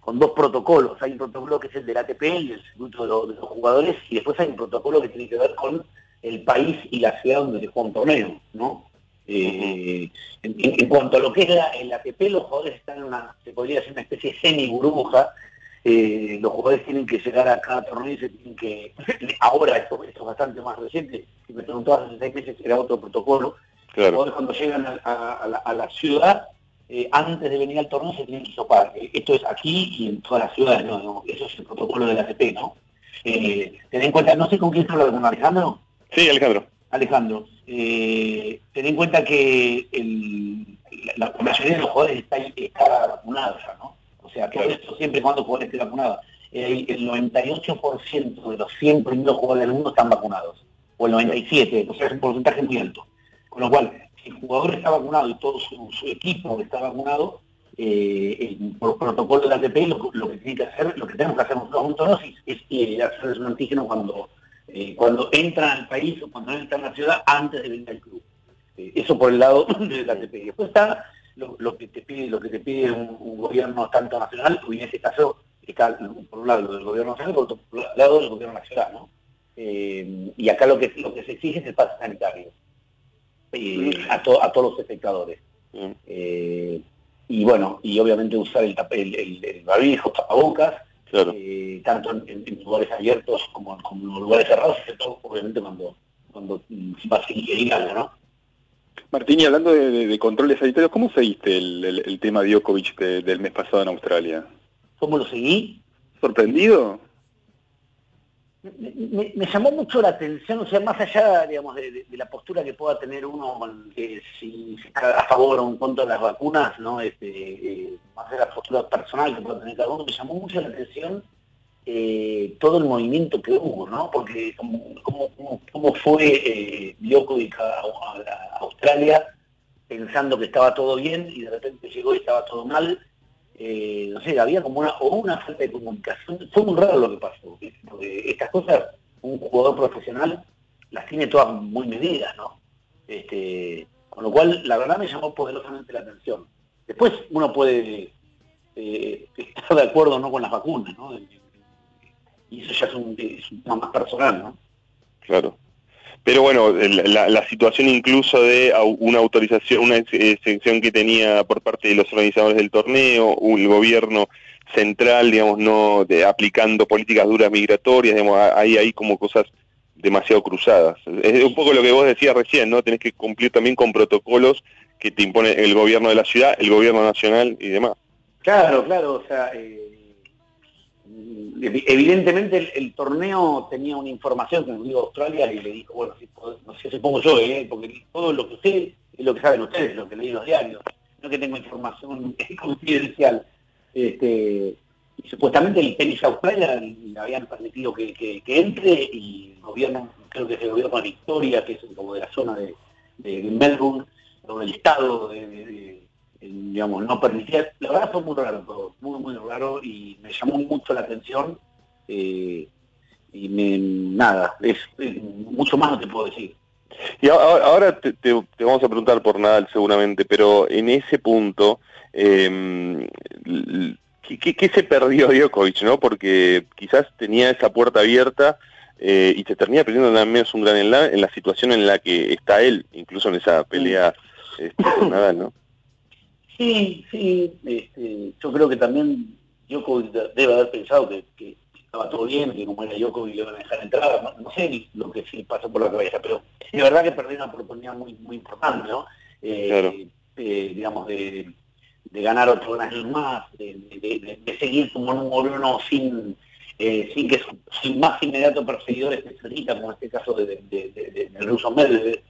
con dos protocolos. Hay un protocolo que es el del ATP, el Instituto de los Jugadores, y después hay un protocolo que tiene que ver con el país y la ciudad donde se juega un torneo, ¿no? Eh, en, cuanto a lo que es el ATP, los jugadores están en una, se podría decir una especie de semi-burbuja, eh, los jugadores tienen que llegar a cada torneo y se tienen que, ahora esto, es bastante más reciente, si me preguntabas hace seis meses era otro protocolo, los jugadores cuando llegan a, la, ciudad, eh, antes de venir al torneo se tienen que sopar. esto es aquí y en todas las ciudades, ¿no? Eso es el protocolo del ATP, ¿no? ten en cuenta, no sé con quién habla con Alejandro. Sí, Alejandro. Alejandro, eh, ten en cuenta que la, mayoría de los jugadores está, está ya, ¿no? O sea, que esto siempre cuando el jugador esté vacunado. El, 98% de los 100 primeros jugadores del mundo están vacunados, o el 97%, o sea, es un porcentaje muy alto. Con lo cual, si el jugador está vacunado y todo su, equipo está vacunado, eh, por protocolo de la ATP lo, que tiene que hacer, lo que tenemos que hacer nosotros es, es, hacer un antígeno cuando eh, cuando entran al país o cuando entran a la ciudad antes de venir al club. Eh, eso por el lado de la ATP. Después está lo, que te pide, lo que te pide un, gobierno tanto nacional, y en este caso está por un lado lo del gobierno nacional, por otro lado del gobierno nacional, ¿no? Eh, y acá lo que lo que se exige es el pase sanitario a, a todos los espectadores. y bueno, y obviamente usar el, el, el, el barbijo, tapabocas, eh, tanto en, lugares abiertos como, en lugares cerrados, obviamente cuando, cuando va a seguir algo, ¿no? Martín, y hablando de, controles sanitarios, ¿cómo seguiste el, tema Djokovic del mes pasado en Australia? ¿Cómo lo seguí? ¿Sorprendido? Me, llamó mucho la atención, o sea, más allá, digamos, de, la postura que pueda tener uno, si, está a favor o en contra de las vacunas, ¿no? Este, eh, más de la postura personal que pueda tener cada uno, me llamó mucho la atención eh, todo el movimiento que hubo, ¿no? Porque como, fue eh, Djokovic a, Australia pensando que estaba todo bien y de repente llegó y estaba todo mal, eh, no sé, había como una, o una falta de comunicación. Fue muy raro lo que pasó, porque estas cosas, un jugador profesional las tiene todas muy medidas, ¿no? Este, con lo cual, la verdad me llamó poderosamente la atención. Después uno puede eh, estar de acuerdo no con las vacunas, ¿no? Y eso ya es un, tema más personal, ¿no? Claro. Pero bueno, la, situación incluso de una autorización, una exención que tenía por parte de los organizadores del torneo, el gobierno central, digamos, no de, aplicando políticas duras migratorias, digamos, hay ahí como cosas demasiado cruzadas. Es un poco lo que vos decías recién, ¿no? Tenés que cumplir también con protocolos que te impone el gobierno de la ciudad, el gobierno nacional y demás. Claro, claro, o sea, eh, evidentemente el, torneo tenía una información que nos dio Australia y le dijo, bueno, si, no sé si pongo yo, eh, porque todo lo que sé es lo que saben ustedes, lo que leí en los diarios, no que tengo información confidencial. Este, y supuestamente el tenis Australia le habían permitido que, entre y el gobierno, creo que es el gobierno de Victoria, que es como de la zona de, Melbourne, donde el Estado de, digamos, no permitía. La verdad fue muy raro todo, muy, muy raro y me llamó mucho la atención. Eh, y me, nada, es, mucho más no te puedo decir. Y ahora, te, vamos a preguntar por Nadal seguramente, pero en ese punto, eh, ¿qué, se perdió Djokovic, no? Porque quizás tenía esa puerta abierta eh, y se termina perdiendo nada menos un gran en la, en la situación en la que está él, incluso en esa pelea este, con Nadal, ¿no? Sí, sí, este, yo creo que también Djokovic debe haber pensado que, estaba todo bien, que como era Djokovic le iban a dejar entrar, no, sé lo que sí pasó por la cabeza, pero es verdad que perdió una oportunidad muy, muy importante, ¿no? Eh, eh, digamos, de de ganar otro año más, de, seguir como un gobierno sin, eh, sin que su, más inmediato perseguidor esté cerquita, como en este caso de, del ruso Medvedev.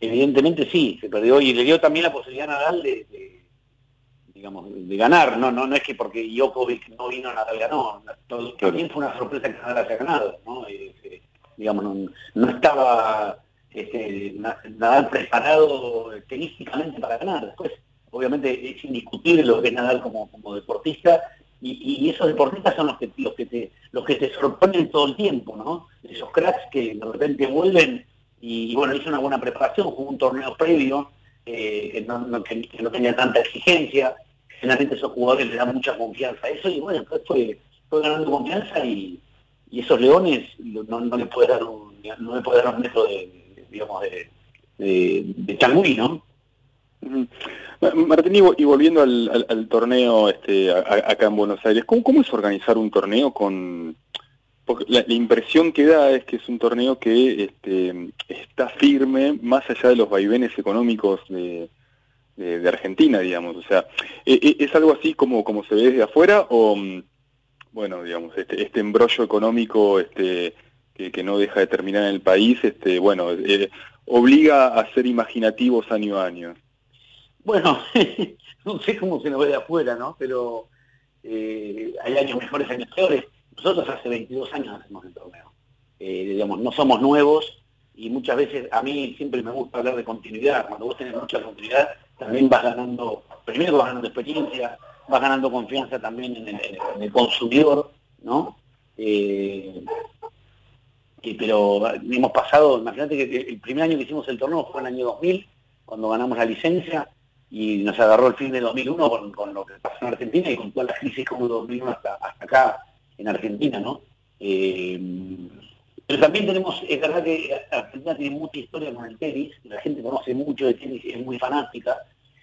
Evidentemente sí, se perdió y le dio también la posibilidad a Nadal de, digamos, de ganar, no, no, no es que porque Djokovic no vino Nadal ganó, también fue una sorpresa que Nadal haya ganado, ¿no? Eh, digamos, no, no estaba este, Nadal preparado tenísticamente para ganar. Después, obviamente, es indiscutible lo que es Nadal como, como deportista, y, esos deportistas son los que, los, que te, los que te sorprenden todo el tiempo, ¿no? Esos cracks que de repente vuelven y, bueno, hizo una buena preparación, jugó un torneo previo eh, que, no, tenía tanta exigencia, generalmente esos jugadores le dan mucha confianza a eso, y bueno, después fue, fue ganando confianza y, y esos leones no, no le puede dar un, no le puede dar un metro de, digamos, de, de, ¿no? Martín, y volviendo al, torneo este, acá en Buenos Aires, ¿cómo, es organizar un torneo con...? La, impresión que da es que es un torneo que este, está firme más allá de los vaivenes económicos de, Argentina, digamos. O sea, ¿e, e, ¿es, algo así como, como se ve desde afuera o, mm, bueno, digamos, este, este embrollo económico este, que, no deja de terminar en el país, este, bueno, eh, obliga a ser imaginativos año a año. Bueno, no sé cómo se nos ve de afuera, ¿no? Pero eh, hay años mejores, años peores. Nosotros hace 22 años hacemos el torneo. Eh, digamos, no somos nuevos y muchas veces a mí siempre me gusta hablar de continuidad. Cuando vos tenés mucha continuidad, también vas ganando, primero vas ganando experiencia, vas ganando confianza también en el, consumidor, ¿no? pero hemos pasado, imagínate que el primer año que hicimos el torneo fue el año 2000, cuando ganamos la licencia, y nos agarró el fin de 2001 con, lo que pasó en Argentina y con toda la crisis como 2001 hasta, acá en Argentina, ¿no? Eh, pero también tenemos, es verdad que Argentina tiene mucha historia con el tenis, la gente conoce mucho de tenis, es muy fanática.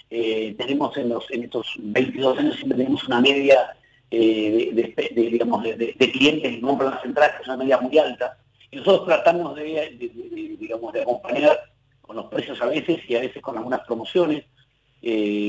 Eh, tenemos en, los, en estos 22 años siempre tenemos una media eh, de, digamos, de, clientes que compran las entradas, que es una media muy alta. Y nosotros tratamos de, digamos, de acompañar con los precios a veces y a veces con algunas promociones,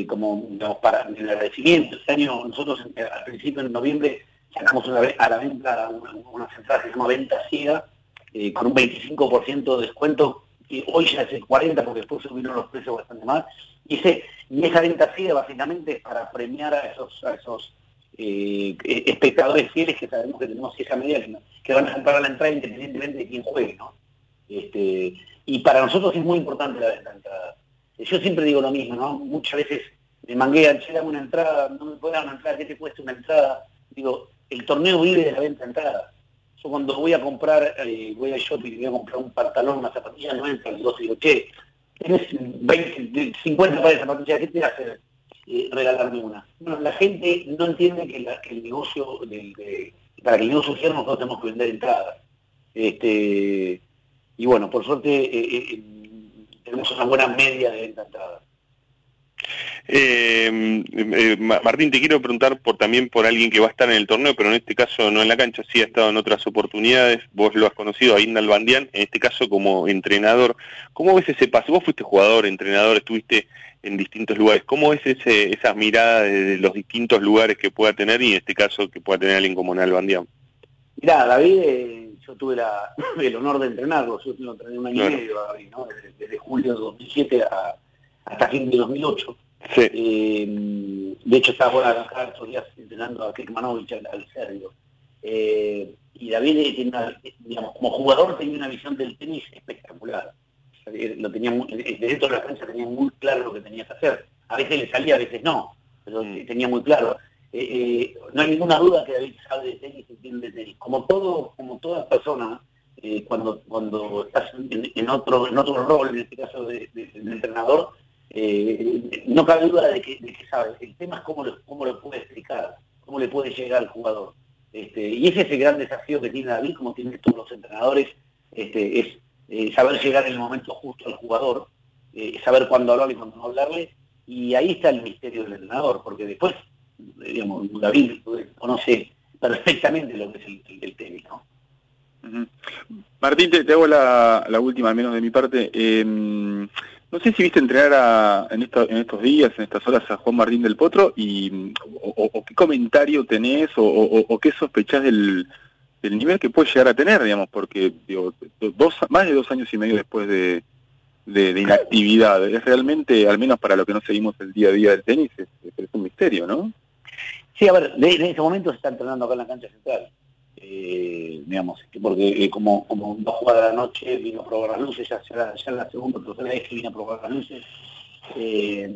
como para el agradecimiento. Este año nosotros al principio en noviembre sacamos a la venta una, una central que se llama Venta Ciega, eh, con un 25% de descuento, y hoy ya es el 40% porque después subieron los precios bastante más. Y, ese, y esa venta ciega básicamente es para premiar a esos, a esos eh, espectadores fieles que sabemos que tenemos esa medida que, van a comprar la entrada independientemente de quién juegue, ¿no? Este, y para nosotros es muy importante la venta de entrada. Yo siempre digo lo mismo, ¿no? Muchas veces me manguean, che, dame una entrada, no me puedo dar una entrada, ¿qué te cuesta una entrada? Digo, el torneo vive de la venta de entrada. Yo cuando voy a comprar, eh, voy al shopping y voy a comprar un pantalón, una zapatilla, no entra el 12 y digo, che, tienes 20, 50 pares de zapatillas, ¿qué te hace eh, regalarme una? Bueno, la gente no entiende que, el negocio, para que el negocio cierre nosotros tenemos que vender entradas. Este, y bueno, por suerte eh, eh, tenemos una buena media de venta entradas. Eh, eh, Martín, te quiero preguntar por también por alguien que va a estar en el torneo, pero en este caso no en la cancha, sí ha estado en otras oportunidades. Vos lo has conocido, a Inda Albandián, en este caso como entrenador. ¿Cómo ves ese paso? Vos fuiste jugador, entrenador, estuviste en distintos lugares. ¿Cómo es ese, esas miradas de los distintos lugares que pueda tener y en este caso que pueda tener alguien como Nalbandián? Mirá, David, eh, yo tuve el honor de entrenarlo, yo lo entrené un año y medio, David, ¿no? desde, julio de 2007 hasta fin de 2008 eh, de hecho, estaba ahora acá estos días entrenando a Kekmanovic, al, serbio. Eh, y David, tiene digamos, como jugador, tenía una visión del tenis espectacular. Lo tenía dentro de la cancha tenía muy claro lo que tenía que hacer. A veces le salía, a veces no, pero mm. tenía muy claro. Eh, no hay ninguna duda que David sabe de tenis y entiende de tenis. Como todo, como toda persona, cuando, cuando estás en, otro, en otro rol, en este caso de entrenador, eh, no cabe duda de que, sabe. El tema es cómo lo, cómo lo puede explicar, cómo le puede llegar al jugador. Este, y ese es el gran desafío que tiene David, como tienen todos los entrenadores, este, es eh, saber llegar en el momento justo al jugador, eh, saber cuándo hablarle y cuándo no hablarle, y ahí está el misterio del entrenador, porque después, digamos, David conoce perfectamente lo que es el, el. Martín, te, hago la, la, última, al menos de mi parte. Em, no sé si viste entrenar en, estos días, en estas horas, a Juan Martín del Potro y o, qué comentario tenés o, qué sospechás del, nivel que puede llegar a tener, digamos, porque digo, dos, más de dos años y medio después de, inactividad, es realmente, al menos para lo que no seguimos el día a día del tenis, es, un misterio, ¿no? Sí, a ver, en este momento se está entrenando acá en la cancha central eh, digamos, porque eh, como, como no jugaba de la noche, vino a probar las luces, ya, ya, ya la segunda o tercera vez que vino a probar las luces. Eh,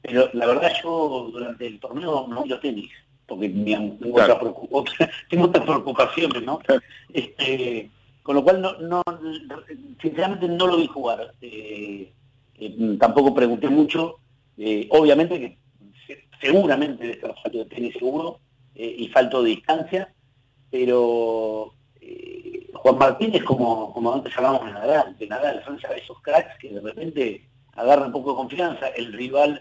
pero la verdad yo durante el torneo no vi tenis, porque tengo, tengo otras preocupaciones, ¿no? Este, con lo cual no, no, sinceramente no lo vi jugar. Eh, tampoco pregunté mucho, obviamente que seguramente de estar falto de tenis seguro y falto de distancia, pero eh, Juan Martín es como, como antes hablábamos de Nadal, de Nadal, son esos cracks que de repente agarran un poco de confianza, el rival,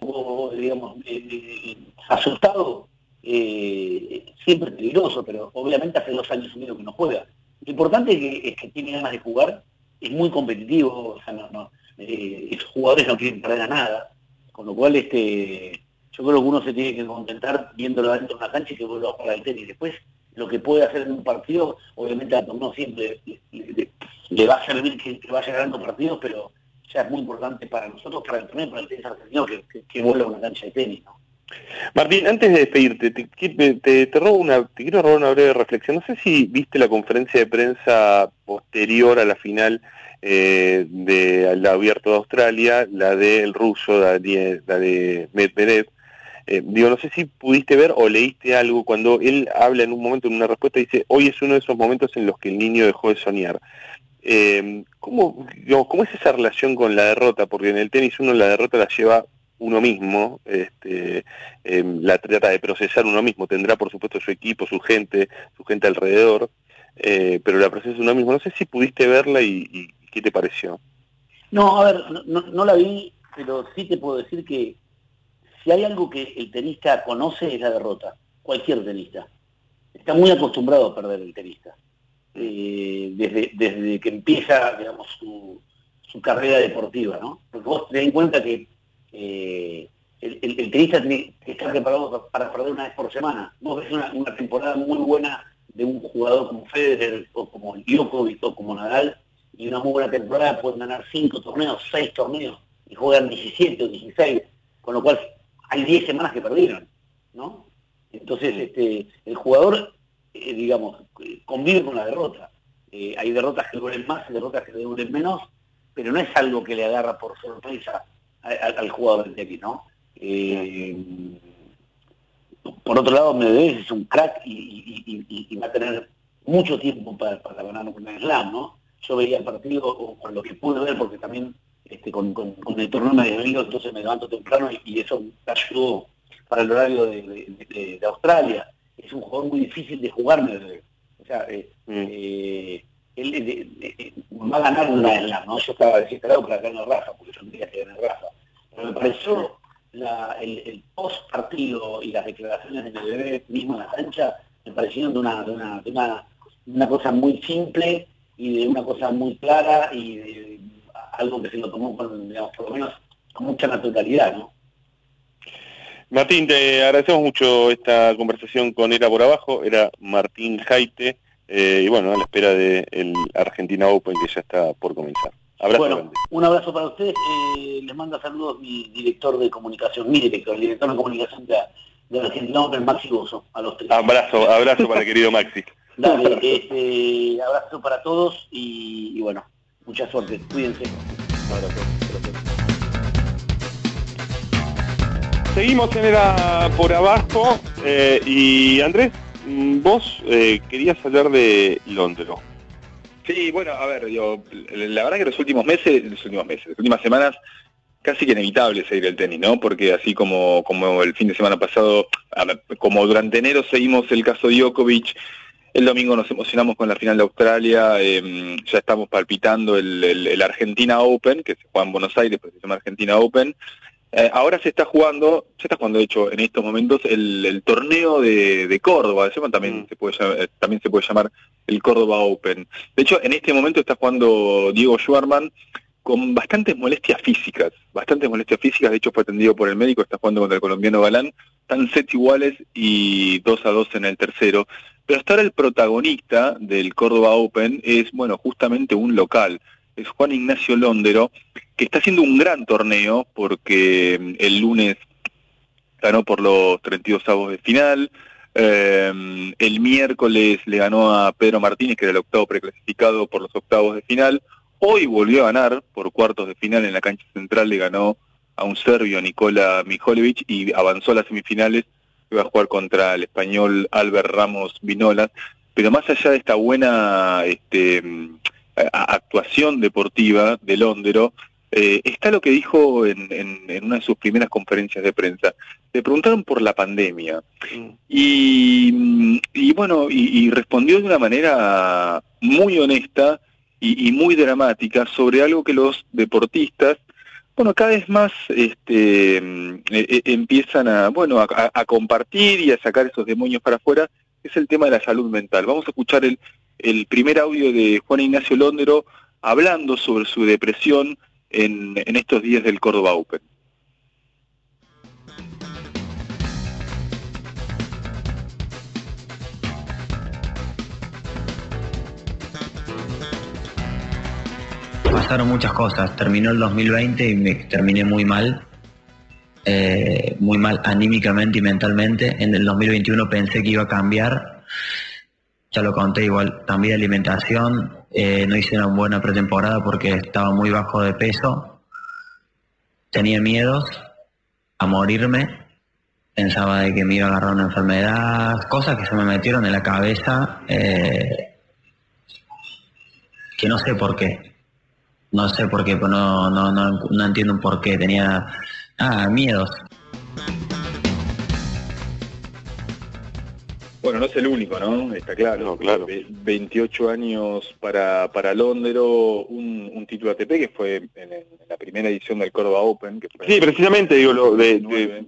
digamos, eh, eh, asustado, siempre peligroso, pero obviamente hace dos años y medio que no juega. Lo importante es que, es que tiene ganas de jugar, es muy competitivo, o sea, no, no, esos jugadores no quieren perder a nada, con lo cual este, yo creo que uno se tiene que contentar viéndolo dentro de una cancha y que vuelva a jugar al tenis. Después, lo que puede hacer en un partido, obviamente no siempre le, va a servir que, vaya ganando partidos, pero ya es muy importante para nosotros, para el torneo, para el tenis argentino, que, que, vuelva a una cancha de tenis, ¿no? Martín, antes de despedirte, te, te, robo una, te quiero robar una breve reflexión. No sé si viste la conferencia de prensa posterior a la final eh, de la abierto de Australia, la del ruso, la la de Medvedev, eh, digo, no sé si pudiste ver o leíste algo cuando él habla en un momento, en una respuesta, dice, hoy es uno de esos momentos en los que el niño dejó de soñar. Eh, ¿cómo, ¿Cómo es esa relación con la derrota? Porque en el tenis uno la derrota la lleva uno mismo, este, em, la trata de procesar uno mismo, tendrá por supuesto su equipo, su gente, su gente alrededor, eh, pero la procesa uno mismo. No sé si pudiste verla y, qué te pareció. No, a ver, no, la vi, pero sí te puedo decir que si hay algo que el tenista conoce es la derrota, cualquier tenista. Está muy acostumbrado a perder el tenista. Eh, desde, desde que empieza, digamos, su, carrera deportiva, ¿no? Porque vos tenés en cuenta que eh, el, tenista tiene que estar preparado para perder una vez por semana. Vos ves una, temporada muy buena de un jugador como Federer o como Djokovic o como Nadal y una muy buena temporada pueden ganar cinco torneos, seis torneos y juegan 17 o 16, con lo cual hay 10 semanas que perdieron, ¿no? Entonces, este, el jugador, eh, digamos, convive con la derrota. Eh, hay derrotas que duren más, hay derrotas que duren menos, pero no es algo que le agarra por sorpresa al jugador del tenis, ¿no? Eh, por otro lado, Medvedev es un crack y, va a tener mucho tiempo para, ganar un slam, ¿no? Yo veía el partido con lo que pude ver, porque también este, con, el torneo me desvelo, entonces me levanto temprano y, eso me ayudó para el horario de, Australia. Es un jugador muy difícil de jugarme. O sea, eh, mm. eh, él va a ganar una slam, ¿no? Yo estaba desesperado para ganar Rafa, porque yo tendría que ganar Rafa. Pero me pareció el, post partido y las declaraciones de bebé mismo en la cancha me parecieron de una, de una, de una, una cosa muy simple y de una cosa muy clara y de algo que se lo tomó con, digamos, por lo menos con mucha naturalidad, ¿no? Martín, te agradecemos mucho esta conversación con Era por Abajo, era Martín Jaite, eh, y bueno, a la espera del Argentina Open que ya está por comenzar. Abrazo bueno, un abrazo para ustedes. Eh, les manda saludos mi director de comunicación, mi director, el director de comunicación de, de Argentina Open, Maxi Bozo, a los tres. Abrazo, abrazo para el querido Maxi. Dale, este, abrazo para todos y, bueno, mucha suerte. Cuídense. Seguimos en Era por Abajo eh, y Andrés, mm, vos eh, querías hablar de Londres. Sí, bueno, a ver, yo, la verdad que los últimos meses, los últimos meses, las últimas semanas, casi que inevitable seguir el tenis, ¿no? Porque así como, como el fin de semana pasado, como durante enero seguimos el caso Djokovic, el domingo nos emocionamos con la final de Australia, em, ya estamos palpitando el, Argentina Open, que se juega en Buenos Aires, pero se llama Argentina Open. Eh, ahora se está jugando, se está jugando de hecho en estos momentos el, torneo de, Córdoba, también, mm. se puede, eh, también se puede llamar el Córdoba Open. De hecho, en este momento está jugando Diego Schwarman con bastantes molestias físicas, bastantes molestias físicas, de hecho fue atendido por el médico, está jugando contra el colombiano Galán, están sets iguales y 2 a 2 en el tercero. Pero hasta ahora el protagonista del Córdoba Open es, bueno, justamente un local, es Juan Ignacio Londero, que está haciendo un gran torneo porque mm, el lunes ganó por los 32 avos de final, eh, el miércoles le ganó a Pedro Martínez, que era el octavo preclasificado por los octavos de final. Hoy volvió a ganar por cuartos de final en la cancha central, le ganó a un serbio, Nikola Mijolevic, y avanzó a las semifinales. Iba a jugar contra el español Albert Ramos Vinolas. Pero más allá de esta buena este, actuación deportiva de Londero, eh, está lo que dijo en, una de sus primeras conferencias de prensa. Le preguntaron por la pandemia mm. y, bueno, y, respondió de una manera muy honesta y, muy dramática sobre algo que los deportistas, bueno, cada vez más este, e, e, empiezan a, bueno, a, compartir y a sacar esos demonios para afuera, es el tema de la salud mental. Vamos a escuchar el, el primer audio de Juan Ignacio Londero hablando sobre su depresión en, estos días del Córdoba Open. Pasaron muchas cosas. Terminó el 2020 y me terminé muy mal. Eh, muy mal anímicamente y mentalmente. En el 2021 pensé que iba a cambiar. Ya lo conté igual. Cambié de alimentación, eh, no hice una buena pretemporada porque estaba muy bajo de peso. Tenía miedos a morirme. Pensaba de que me iba a agarrar una enfermedad, cosas que se me metieron en la cabeza eh, que no sé por qué. No sé por qué, pero no, no, no, no entiendo por qué. Tenía ah, miedos. Bueno, no es el único, ¿no? Está claro. claro. 28 años para, para Londero, un, título ATP que fue en, la primera edición del Córdoba Open. sí, precisamente, digo, de,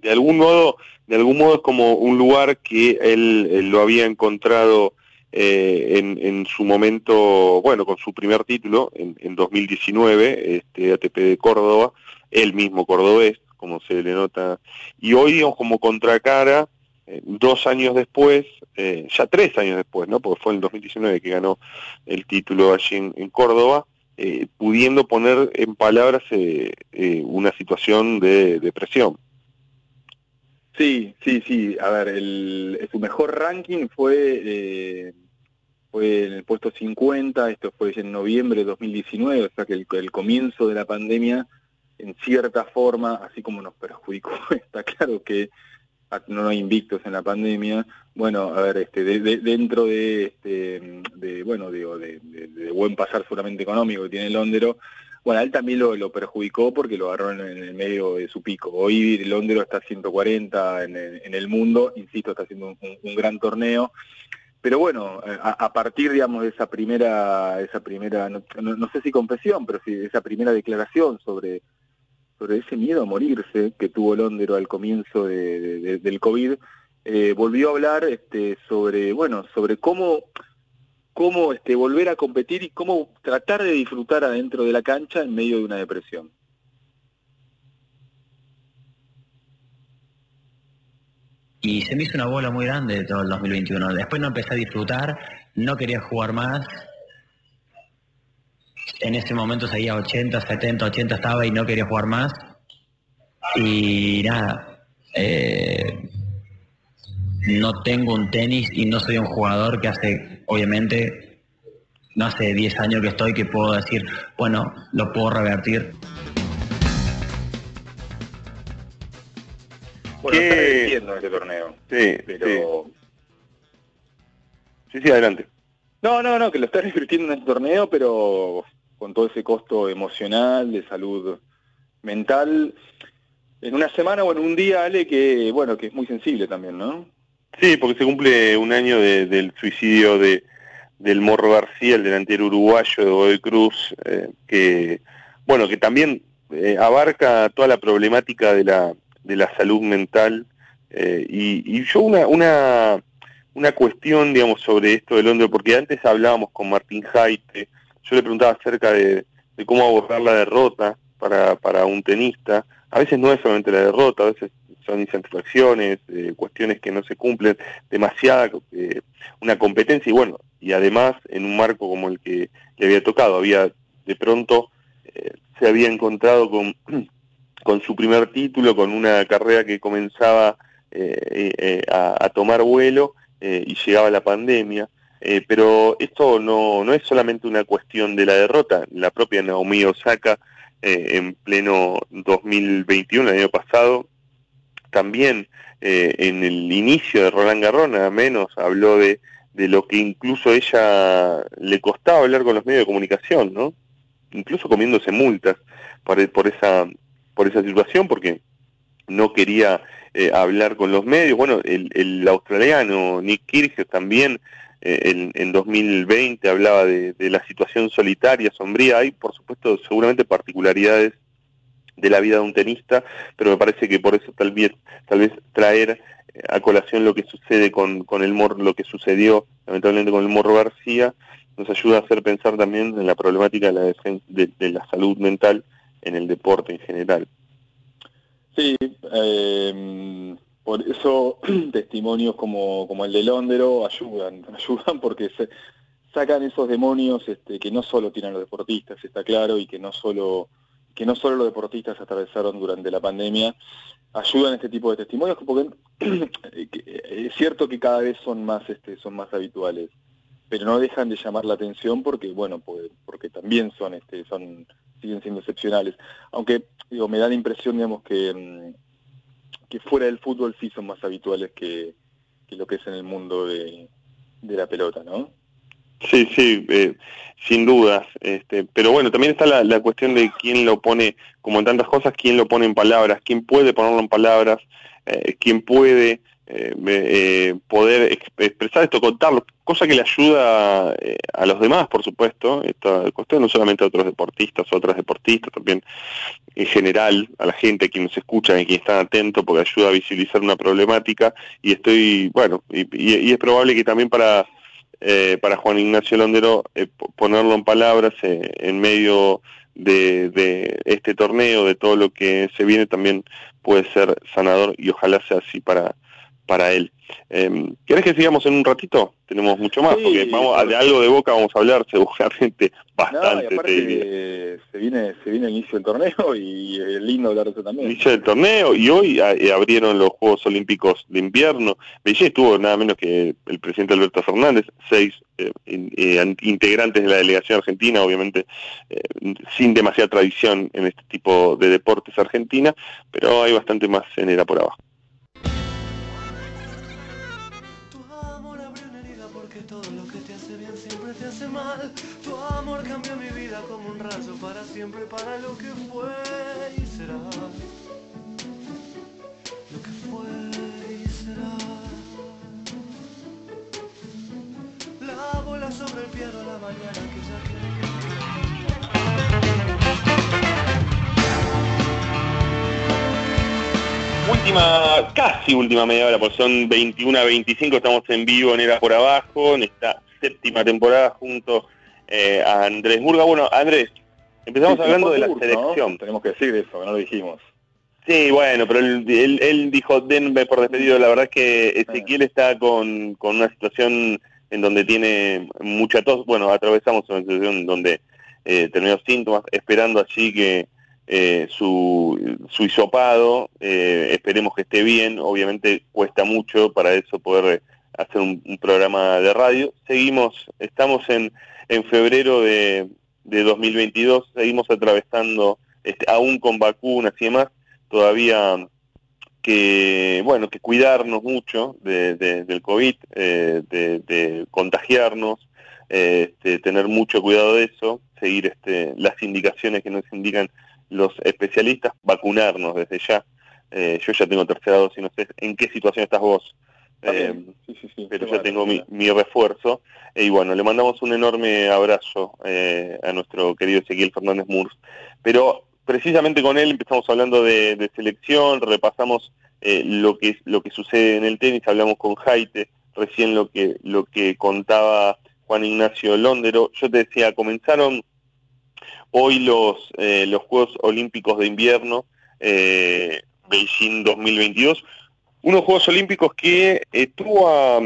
de, algún modo, de algún modo es como un lugar que él, lo había encontrado eh, en, su momento, bueno, con su primer título en, en 2019, este ATP de Córdoba, él mismo cordobés, como se le nota, y hoy como contracara eh, dos años después, eh, ya tres años después, ¿no? porque fue en el 2019 que ganó el título allí en, Córdoba, eh, pudiendo poner en palabras una situación de depresión. Sí, sí, sí. A ver, el, su mejor ranking fue fue en el puesto 50, esto fue en noviembre de 2019, o sea que el, comienzo de la pandemia, en cierta forma, así como nos perjudicó, está claro que no hay invictos en la pandemia. Bueno, a ver, este, dentro de, este, de bueno, digo, de, buen pasar solamente económico que tiene Londres, bueno, él también lo, perjudicó porque lo agarró en, el medio de su pico. Hoy Londres está a 140 en el, en el mundo, insisto, está haciendo un, gran torneo. Pero bueno, a, partir, digamos, de esa primera, esa primera, no, sé si confesión, pero sí, esa primera declaración sobre sobre ese miedo a morirse que tuvo Londero al comienzo del COVID, eh, volvió a hablar este, sobre, bueno, sobre cómo, cómo este, volver a competir y cómo tratar de disfrutar adentro de la cancha en medio de una depresión. Y se me hizo una bola muy grande de todo el 2021. Después no empecé a disfrutar, no quería jugar más, en ese momento seguía 80, 70, 80 estaba y no quería jugar más. Y nada, eh, no tengo un tenis y no soy un jugador que hace, obviamente, no hace 10 años que estoy que puedo decir, bueno, lo puedo revertir. Bueno, está revirtiendo este torneo. Sí, pero... Sí. sí, adelante. No, no, no, que lo está revirtiendo en este torneo, pero con todo ese costo emocional, de salud mental, en una semana o en un día, Ale, que bueno, que es muy sensible también, ¿no? Sí, porque se cumple un año del suicidio de del Morro García, el delantero uruguayo de Godoy Cruz, eh, que bueno, que también eh, abarca toda la problemática de la, de la salud mental. Eh, y, yo una, una, cuestión, digamos, sobre esto de Londres, porque antes hablábamos con Martín Jaite, yo le preguntaba acerca de, cómo abordar la derrota para, para, un tenista. A veces no es solamente la derrota, a veces son insatisfacciones, eh, cuestiones que no se cumplen, demasiada eh, una competencia y bueno, y además en un marco como el que le había tocado, había de pronto eh, se había encontrado con, con su primer título, con una carrera que comenzaba a, a, tomar vuelo y llegaba la pandemia. Eh, pero esto no, no es solamente una cuestión de la derrota. La propia Naomi Osaka, eh, en pleno 2021, el año pasado, también eh, en el inicio de Roland Garros, nada menos, habló de, de lo que incluso ella le costaba hablar con los medios de comunicación, ¿no? Incluso comiéndose multas por, por, esa, por esa situación, porque no quería hablar con los medios. Bueno, el, el australiano Nick Kyrgios también en, en 2020 hablaba de, la situación solitaria, sombría. Hay, por supuesto, seguramente particularidades de la vida de un tenista, pero me parece que por eso tal vez, tal vez traer eh, a colación lo que sucede con, con el Mor, lo que sucedió lamentablemente con el Morro García, nos ayuda a hacer pensar también en la problemática de la, de, de la salud mental en el deporte en general. Sí, eh, por eso testimonios como, el de Londero ayudan, ayudan porque se sacan esos demonios este, que no solo tienen los deportistas, está claro, y que no solo que no solo los deportistas atravesaron durante la pandemia, ayudan este tipo de testimonios porque es cierto que cada vez son más este, son más habituales, pero no dejan de llamar la atención porque bueno, pues, porque también son este son siguen siendo excepcionales. Aunque digo, me da la impresión digamos que mm, que fuera del fútbol sí son más habituales que, lo que es en el mundo de, la pelota, ¿no? Sí, sí, eh, sin dudas. Este, pero bueno, también está la, cuestión de quién lo pone, como en tantas cosas, quién lo pone en palabras, quién puede ponerlo en palabras, eh, quién puede eh, eh, poder expresar esto, contarlo, cosa que le ayuda eh, a los demás, por supuesto, esta cuestión no solamente a otros deportistas o otras deportistas, también en general a la gente, a quien nos escucha y quien está porque ayuda a visibilizar una problemática. Y estoy, bueno, y, es probable que también para, para Juan Ignacio Londero ponerlo en palabras en medio de, de este torneo, de todo lo que se viene, también puede ser sanador y ojalá sea así para para él. Eh, ¿Querés que sigamos en un ratito? Tenemos mucho más, porque vamos de algo de Boca vamos a hablar seguramente bastante. se viene se viene el inicio del torneo y es lindo hablar de eso también. Inicio del torneo y hoy eh, abrieron los Juegos Olímpicos de Invierno. Beijing estuvo nada menos que el presidente Alberto Fernández, seis eh, eh, integrantes de la delegación argentina, obviamente sin demasiada tradición en este tipo de deportes argentina, pero hay bastante más en era por abajo. Rayo para siempre, para lo que fue y será. Lo que fue y será. La bola sobre el piano a la mañana que ya tiene Última, casi última media hora, porque son 21 a 25, estamos en vivo en Era por Abajo, en esta séptima temporada junto eh, a Andrés Burga. Bueno, Andrés, empezamos Sí, hablando de la selección. Tenemos que decir eso, que no lo dijimos. Sí, bueno, pero él, él- él dijo denme por despedido. La verdad es que Ezequiel está con, con una situación en donde tiene mucha tos. Bueno, atravesamos una situación donde eh, terminó síntomas, esperando allí que eh, su, su hisopado, eh, esperemos que esté bien. Obviamente cuesta mucho para eso poder hacer un, un programa de radio. Seguimos, estamos en, en febrero de, de 2022, seguimos atravesando, este, aún con vacunas y demás, todavía que bueno que cuidarnos mucho de, de- del COVID, eh, de, de contagiarnos, eh, este, tener mucho cuidado de eso, seguir este, las indicaciones que nos indican los especialistas, vacunarnos desde ya. Eh, yo ya tengo tercera dosis, no sé en qué situación estás vos, eh, Sí, sí, sí. pero ya bueno. tengo mi, mi refuerzo. Y bueno, le mandamos un enorme abrazo eh, a nuestro querido Ezequiel Fernández Murs. Pero precisamente con él empezamos hablando de, de selección, repasamos eh, lo que lo que sucede en el tenis, hablamos con Jaite, recién lo que lo que contaba Juan Ignacio Londero. Yo te decía, comenzaron hoy los los Juegos Olímpicos de Invierno Beijing 2022, unos Juegos Olímpicos que eh, tuvo a,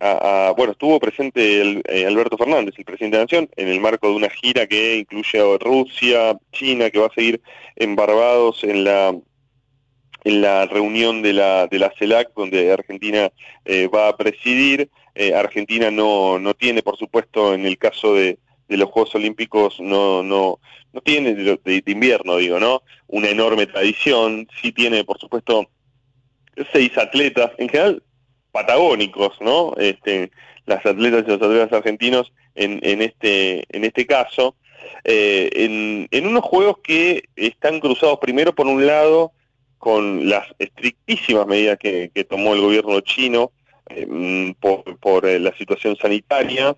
a- bueno estuvo presente el, eh, Alberto Fernández, el presidente de la Nación, en el marco de una gira que incluye a Rusia, China, que va a seguir en Barbados en la en la reunión de la, de la CELAC, donde Argentina eh, va a presidir. Eh, Argentina no, no tiene, por supuesto, en el caso de, de los Juegos Olímpicos, no, no, no tiene, de invierno, digo, ¿no? Una enorme tradición, sí tiene, por supuesto, seis atletas, en general patagónicos, ¿no? Este, las atletas y los atletas argentinos en, en este, en este caso, eh, en, en unos juegos que están cruzados primero por un lado con las estrictísimas medidas que, que tomó el gobierno chino eh, mm, por, por, eh, la situación sanitaria,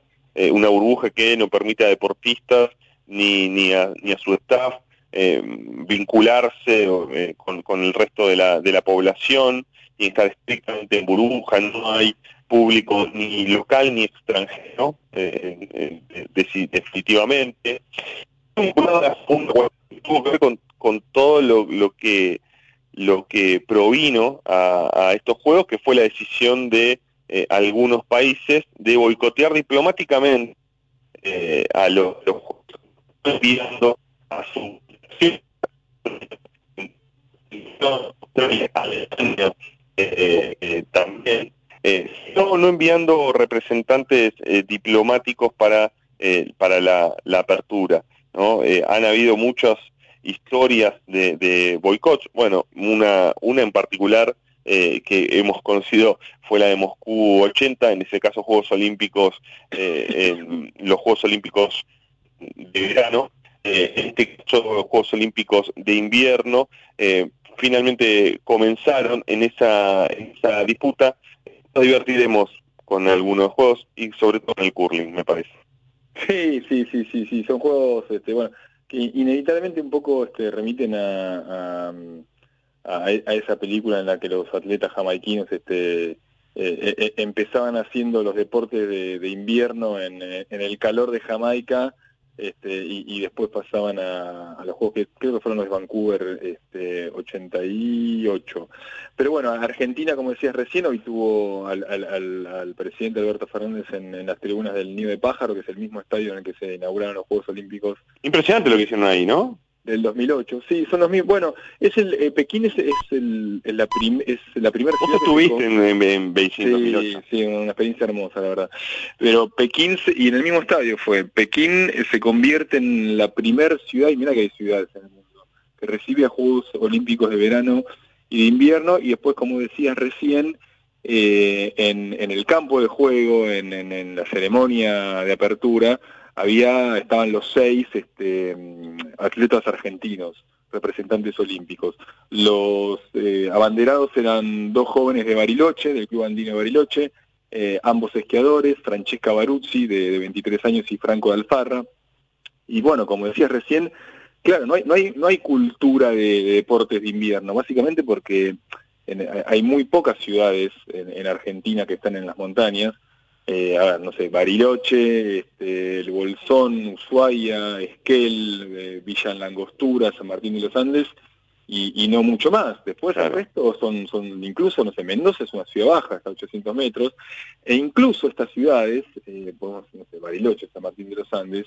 una burbuja que no permite a deportistas ni, ni, a, ni a su staff eh, vincularse eh, con, el resto de la, de la población y estar estrictamente en burbuja, no hay público ni local ni extranjero, eh, eh, eh, definitivamente. Tuvo que ver con, con todo lo, lo que lo que provino a, a estos juegos, que fue la decisión de algunos países de boicotear diplomáticamente a los, los juegos, enviando a su eh, también, eh, no, no enviando representantes eh, diplomáticos para, eh, para la, apertura. ¿no? Eh, han habido muchas historias de, de boicots, bueno, una, una en particular que hemos conocido fue la de Moscú 80, en ese caso Juegos Olímpicos, los Juegos Olímpicos de verano, eh, este caso los Juegos Olímpicos de invierno, eh, finalmente comenzaron en esa, esa disputa, nos divertiremos con algunos juegos y sobre todo en el curling, me parece. Sí, sí, sí, sí, sí, son juegos, este, bueno, que inevitablemente un poco este, remiten a, a, esa película en la que los atletas jamaiquinos este, eh, eh, empezaban haciendo los deportes de, de invierno en, eh, en el calor de Jamaica este, y, y después pasaban a, los juegos que creo que fueron los de Vancouver este, 88. Pero bueno, Argentina, como decías recién, hoy tuvo al presidente Alberto Fernández en, en, las tribunas del Nido de Pájaro, que es el mismo estadio en el que se inauguraron los Juegos Olímpicos. Impresionante lo que hicieron ahí, ¿no? Del 2008, sí, son los mismos. Bueno, es el eh, Pekín es, es, el, la, prim, es la primera ciudad. ¿Vos estuviste en, en, en, Beijing sí, 2008? Sí, una experiencia hermosa, la verdad. Pero Pekín, y en el mismo estadio fue, Pekín se convierte en la primera ciudad, y mira que hay ciudades en el mundo, que recibe a Juegos Olímpicos de verano y de invierno, y después, como decías recién, eh, en, en, el campo de juego, en, la ceremonia de apertura, había, estaban los seis este, mm, atletas argentinos, representantes olímpicos. Los eh, abanderados eran dos jóvenes de Bariloche, del Club Andino de Bariloche, eh, ambos esquiadores, Francesca Baruzzi, de, de 23 años, y Franco de Alfarra. Y bueno, como decías recién, claro, no hay, no hay, no hay cultura de, de deportes de invierno, básicamente porque en- hay muy pocas ciudades en Argentina que están en las montañas. Eh, a ver, no sé, Bariloche, este, El Bolsón, Ushuaia, Esquel, eh, Villa en la Angostura, San Martín de los Andes, y, y no mucho más. Después el resto son, son, incluso, no sé, Mendoza es una ciudad baja, está a 800 metros, e incluso estas ciudades, eh, podemos, no sé, Bariloche, San Martín de los Andes,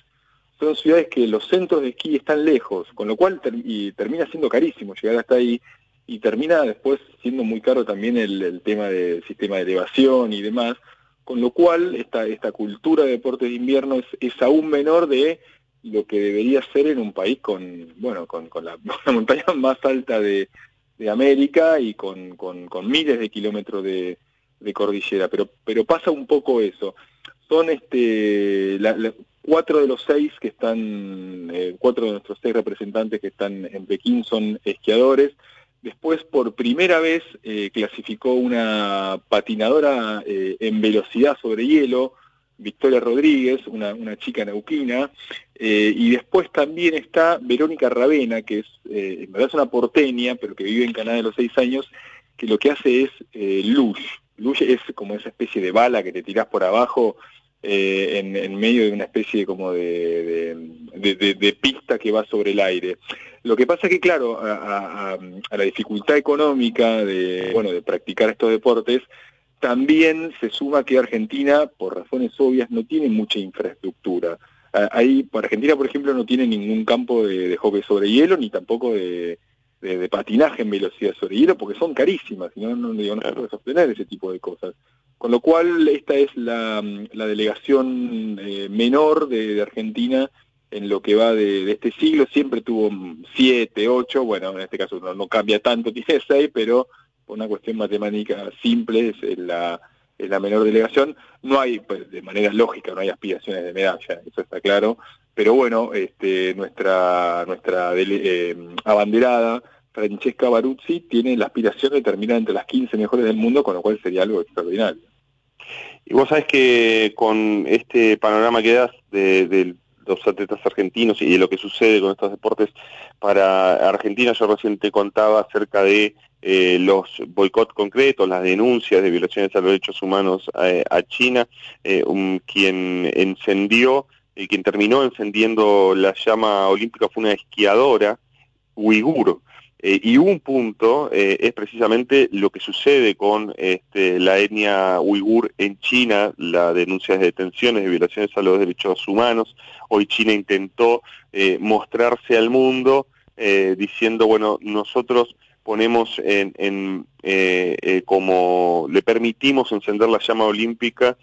son ciudades que los centros de esquí están lejos, con lo cual ter- y termina siendo carísimo llegar hasta ahí y termina después siendo muy caro también el, el tema del sistema de elevación y demás, con lo cual esta, esta cultura de deportes de invierno es, aún menor de lo que debería ser en un país con, bueno, con, con la, montaña más alta de, de América y con, con, miles de kilómetros de, cordillera, pero, pero pasa un poco eso. Son este, cuatro de los seis que están, eh, cuatro de nuestros seis representantes que están en Pekín son esquiadores. Después, por primera vez, eh, clasificó una patinadora eh, en velocidad sobre hielo, Victoria Rodríguez, una, una chica neuquina, eh, y después también está Verónica Ravena, que es, en verdad es una porteña, pero que vive en Canadá de los seis años, que lo que hace es luge. Luge es como esa especie de bala que te tirás por abajo eh, en, en medio de una especie como de, de- pista que va sobre el aire. Lo que pasa es que, claro, a, la dificultad económica de, bueno, de practicar estos deportes, también se suma que Argentina, por razones obvias, no tiene mucha infraestructura. Ah, Ahí, Argentina, por ejemplo, no tiene ningún campo de hockey sobre hielo, ni tampoco de, de- de patinaje en velocidad sobre hielo, porque son carísimas, y no, no, digo, no se puede sostener ese tipo de cosas. Con lo cual, esta es la, la delegación eh, menor de, de Argentina en lo que va de, de este siglo. Siempre tuvo siete, ocho, bueno, en este caso no, no cambia tanto, tiene seis, pero por una cuestión matemática simple es la, es la menor delegación. No hay, pues, de manera lógica, no hay aspiraciones de medalla, eso está claro. Pero bueno, este, nuestra, nuestra eh, abanderada, Francesca Baruzzi, tiene la aspiración de terminar entre las 15 mejores del mundo, con lo cual sería algo extraordinario. Y vos sabés que con este panorama que das de, de los atletas argentinos y de lo que sucede con estos deportes para Argentina, yo recién te contaba acerca de eh, los boicots concretos, las denuncias de violaciones a los derechos humanos eh, a China, eh, quien encendió, y quien terminó encendiendo la llama olímpica fue una esquiadora uigur. Eh, y un punto eh, es precisamente lo que sucede con este, la etnia uigur en China, la denuncia de detenciones, de violaciones a los derechos humanos. Hoy China intentó eh, mostrarse al mundo diciendo, bueno, nosotros ponemos en, como le permitimos encender la llama olímpica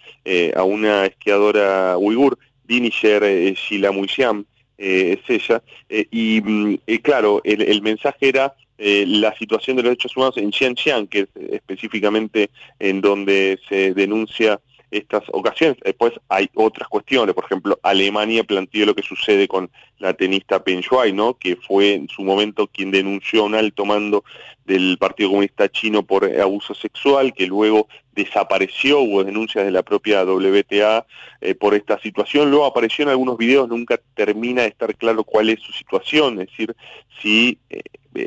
a una esquiadora uigur, Dinisher Shilamuyiam, eh, es ella, eh, y mm, eh, claro, el, el mensaje era eh, la situación de los derechos humanos en Xinjiang, que es específicamente en donde se denuncia estas ocasiones. Después hay otras cuestiones, por ejemplo, Alemania planteó lo que sucede con la tenista Peng Shuai, ¿no? que fue en su momento quien denunció un alto mando del Partido Comunista Chino por abuso sexual, que luego desapareció, hubo denuncias de la propia WTA eh, por esta situación, luego apareció en algunos videos, nunca termina de estar claro cuál es su situación, es decir, si eh,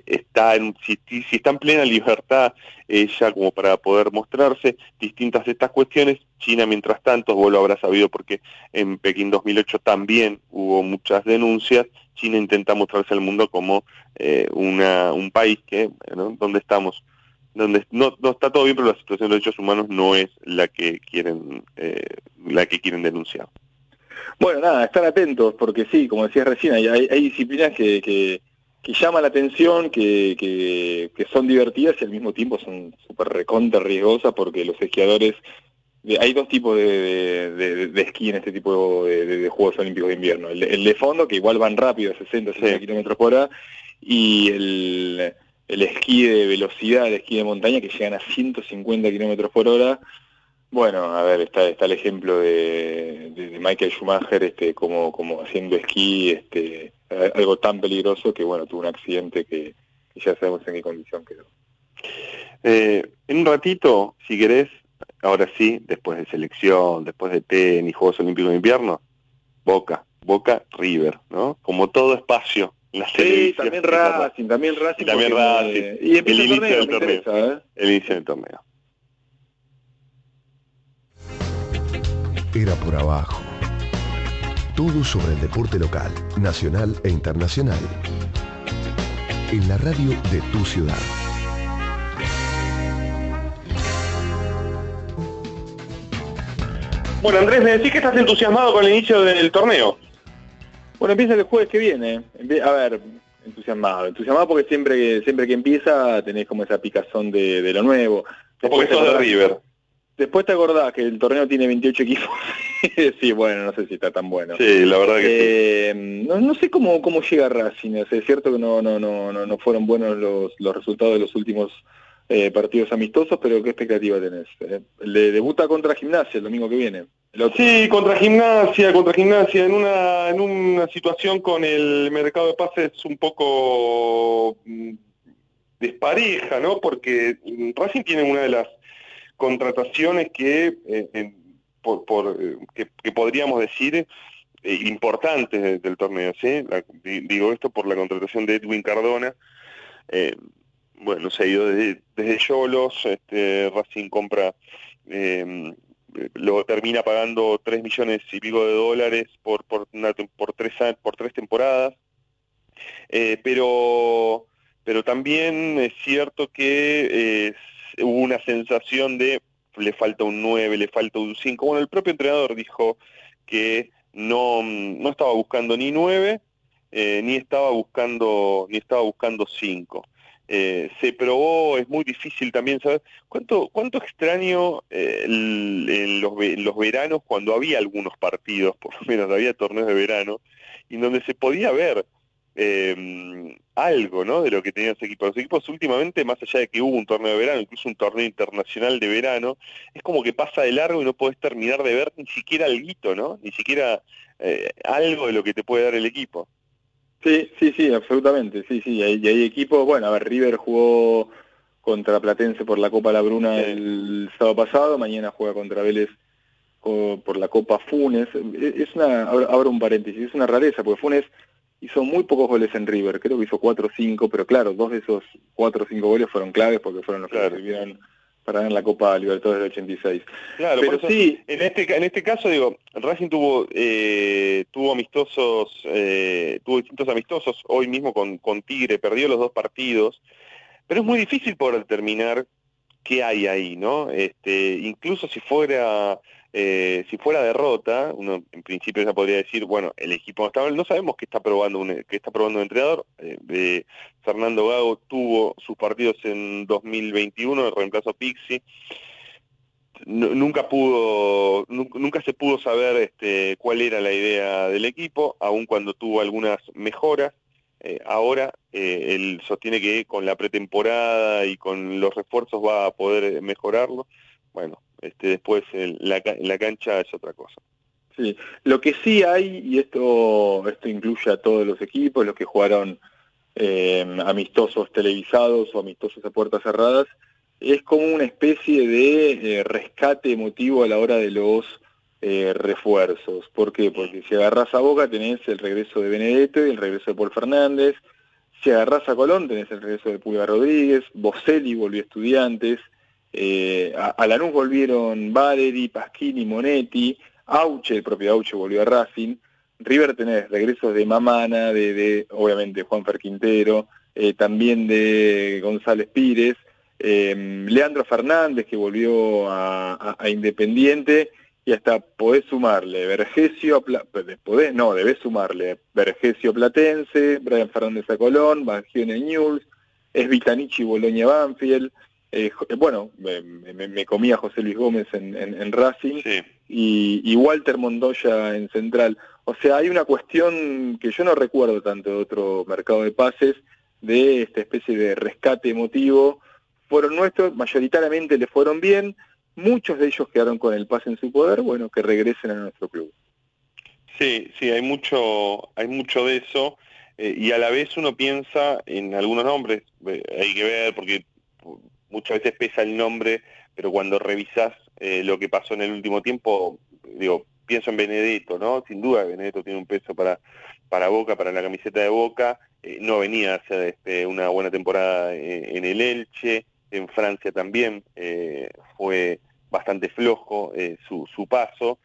está si está en plena libertad ella como para poder mostrarse, distintas de estas cuestiones, China mientras tanto, vos lo habrás sabido porque en Pekín 2008 también hubo muchas denuncias, China intenta mostrarse al mundo como eh, una, un país que, ¿no? donde estamos donde no, no está todo bien, pero la situación de los derechos humanos no es la que quieren eh, la que quieren denunciar. Bueno, nada, estar atentos, porque sí, como decías recién, hay, hay, disciplinas que, que, que, llaman la atención, que, que, que, son divertidas y al mismo tiempo son súper recontra riesgosas porque los esquiadores, hay dos tipos de, de, de esquí en este tipo de, de, Juegos Olímpicos de Invierno. El, el, de fondo, que igual van rápido, a 60, 60 sí. kilómetros por hora, y el, el esquí de velocidad, el esquí de montaña, que llegan a 150 kilómetros por hora, Bueno, a ver, está, está el ejemplo de, Michael Schumacher, este, como, como haciendo esquí, este, algo tan peligroso que bueno, tuvo un accidente que, que ya sabemos en qué condición quedó. Eh, en un ratito, si querés, ahora sí, después de selección, después de tenis, Juegos Olímpicos de Invierno, Boca, Boca, River, ¿no? Como todo espacio, la Sí, también Racing, también Racing. Y también me- Racing. Y empieza El el, inicio torneo, del torneo. interesa, ¿eh? El inicio del torneo. Era por abajo. Todo sobre el deporte local, nacional e internacional. En la radio de tu ciudad. Bueno, Andrés, me decís que estás entusiasmado con el inicio del torneo. Bueno, empieza el jueves que viene. A ver, entusiasmado. Entusiasmado porque siempre que, siempre que empieza tenés como esa picazón de, de lo nuevo. Porque te sos de River. Después te acordás que el torneo tiene 28 equipos. sí, bueno, no sé si está tan bueno. Sí, la verdad que Eh, no, no sé cómo, cómo llega Racing, o sea, es cierto que no, no, no, no, no fueron buenos los, los resultados de los últimos eh, partidos amistosos, pero ¿qué expectativa tenés? Eh, le debuta contra Gimnasia el domingo que viene. Sí, contra gimnasia, contra gimnasia, en una, en una situación con el mercado de pases un poco mm, despareja, ¿no? Porque mm, Racing tiene una de las contrataciones que, eh, por, por, eh, que, podríamos decir importantes de- del torneo, ¿sí? Digo esto por la contratación de Edwin Cardona. Bueno, se ha ido desde, Yolos, este, Racing compra eh, lo termina pagando 3 millones y pico de dólares por por, tres por tres temporadas Eh, pero pero también es cierto que hubo una sensación de le falta un 9, le falta un 5. Bueno, el propio entrenador dijo que no, no estaba buscando ni 9 eh, ni estaba buscando ni estaba buscando 5. Eh, se probó, es muy difícil también saber cuánto cuánto extraño eh, los, los veranos cuando había algunos partidos, por lo menos había torneos de verano, y donde se podía ver eh, algo ¿no? de lo que tenían los equipos. Los equipos últimamente, más allá de que hubo un torneo de verano, incluso un torneo internacional de verano, es como que pasa de largo y no podés terminar de ver ni siquiera algo, ¿no? Ni siquiera eh, algo de lo que te puede dar el equipo. Sí, sí, sí, absolutamente, sí, sí, y hay, hay equipos, bueno, a ver, River jugó contra Platense por la Copa La Bruna el sábado pasado, mañana juega contra Vélez por la Copa Funes, E- es una, abro un paréntesis, es una rareza, porque Funes hizo muy pocos goles en River, creo que hizo 4 o 5, pero claro, dos de esos 4 o 5 goles fueron claves porque fueron los que le sirvieron para ganar la Copa Libertadores del 86. Claro, Pero por eso, sí. en este en este caso digo, Racing tuvo eh, tuvo amistosos, eh, tuvo distintos amistosos, hoy mismo con, con Tigre, perdió los dos partidos, pero es muy difícil poder determinar qué hay ahí, ¿no? Este, incluso si fuera eh, si fuera derrota, uno en principio ya podría decir, bueno, el equipo no está mal, no sabemos qué está probando un, qué está probando un entrenador. Eh, eh, Fernando Gago tuvo sus partidos en 2021, el reemplazo Pixi. Nu- nunca pudo, nu- nunca se pudo saber este, cuál era la idea del equipo, aun cuando tuvo algunas mejoras. Eh, ahora eh, él sostiene que con la pretemporada y con los refuerzos va a poder mejorarlo. Bueno, este, después la, ca- la cancha es otra cosa. Sí, lo que sí hay, y esto, esto incluye a todos los equipos, los que jugaron eh, amistosos televisados o amistosos a puertas cerradas, es como una especie de eh, rescate emotivo a la hora de los eh, refuerzos. ¿Por qué? Porque si agarrás a Boca tenés el regreso de Benedetto y el regreso de Paul Fernández, si agarrás a Colón tenés el regreso de Pulga Rodríguez, Boselli volvió a Estudiantes, eh, a, a Lanús volvieron Valeri, Pasquini, Monetti, Auche, el propio Auche volvió a Racing, River tenés regresos de Mamana, de, obviamente Juanfer Quintero, eh, también de González Pires, eh, Leandro Fernández que volvió a, Independiente y hasta podés sumarle Vergesio, podés, no, sumarle Vergesio Platense, Brian Fernández a Colón, Bangione News, es Vitanichi Boloña Banfield, eh, eh, bueno, me, me- me comía José Luis Gómez en, en- en Racing y, y Walter Montoya en Central. O sea, hay una cuestión que yo no recuerdo tanto de otro mercado de pases, de esta especie de rescate emotivo. Fueron nuestros, mayoritariamente le fueron bien, muchos de ellos quedaron con el pase en su poder, bueno, que regresen a nuestro club. Sí, sí, hay mucho, hay mucho de eso eh, y a la vez uno piensa en algunos nombres, eh, hay que ver porque muchas veces pesa el nombre, pero cuando revisas eh, lo que pasó en el último tiempo, digo, pienso en Benedetto, ¿no? Sin duda Benedetto tiene un peso para, para Boca, para la camiseta de Boca, no venía a hacer este, una buena temporada en, el Elche, en Francia también fue bastante flojo su, su paso.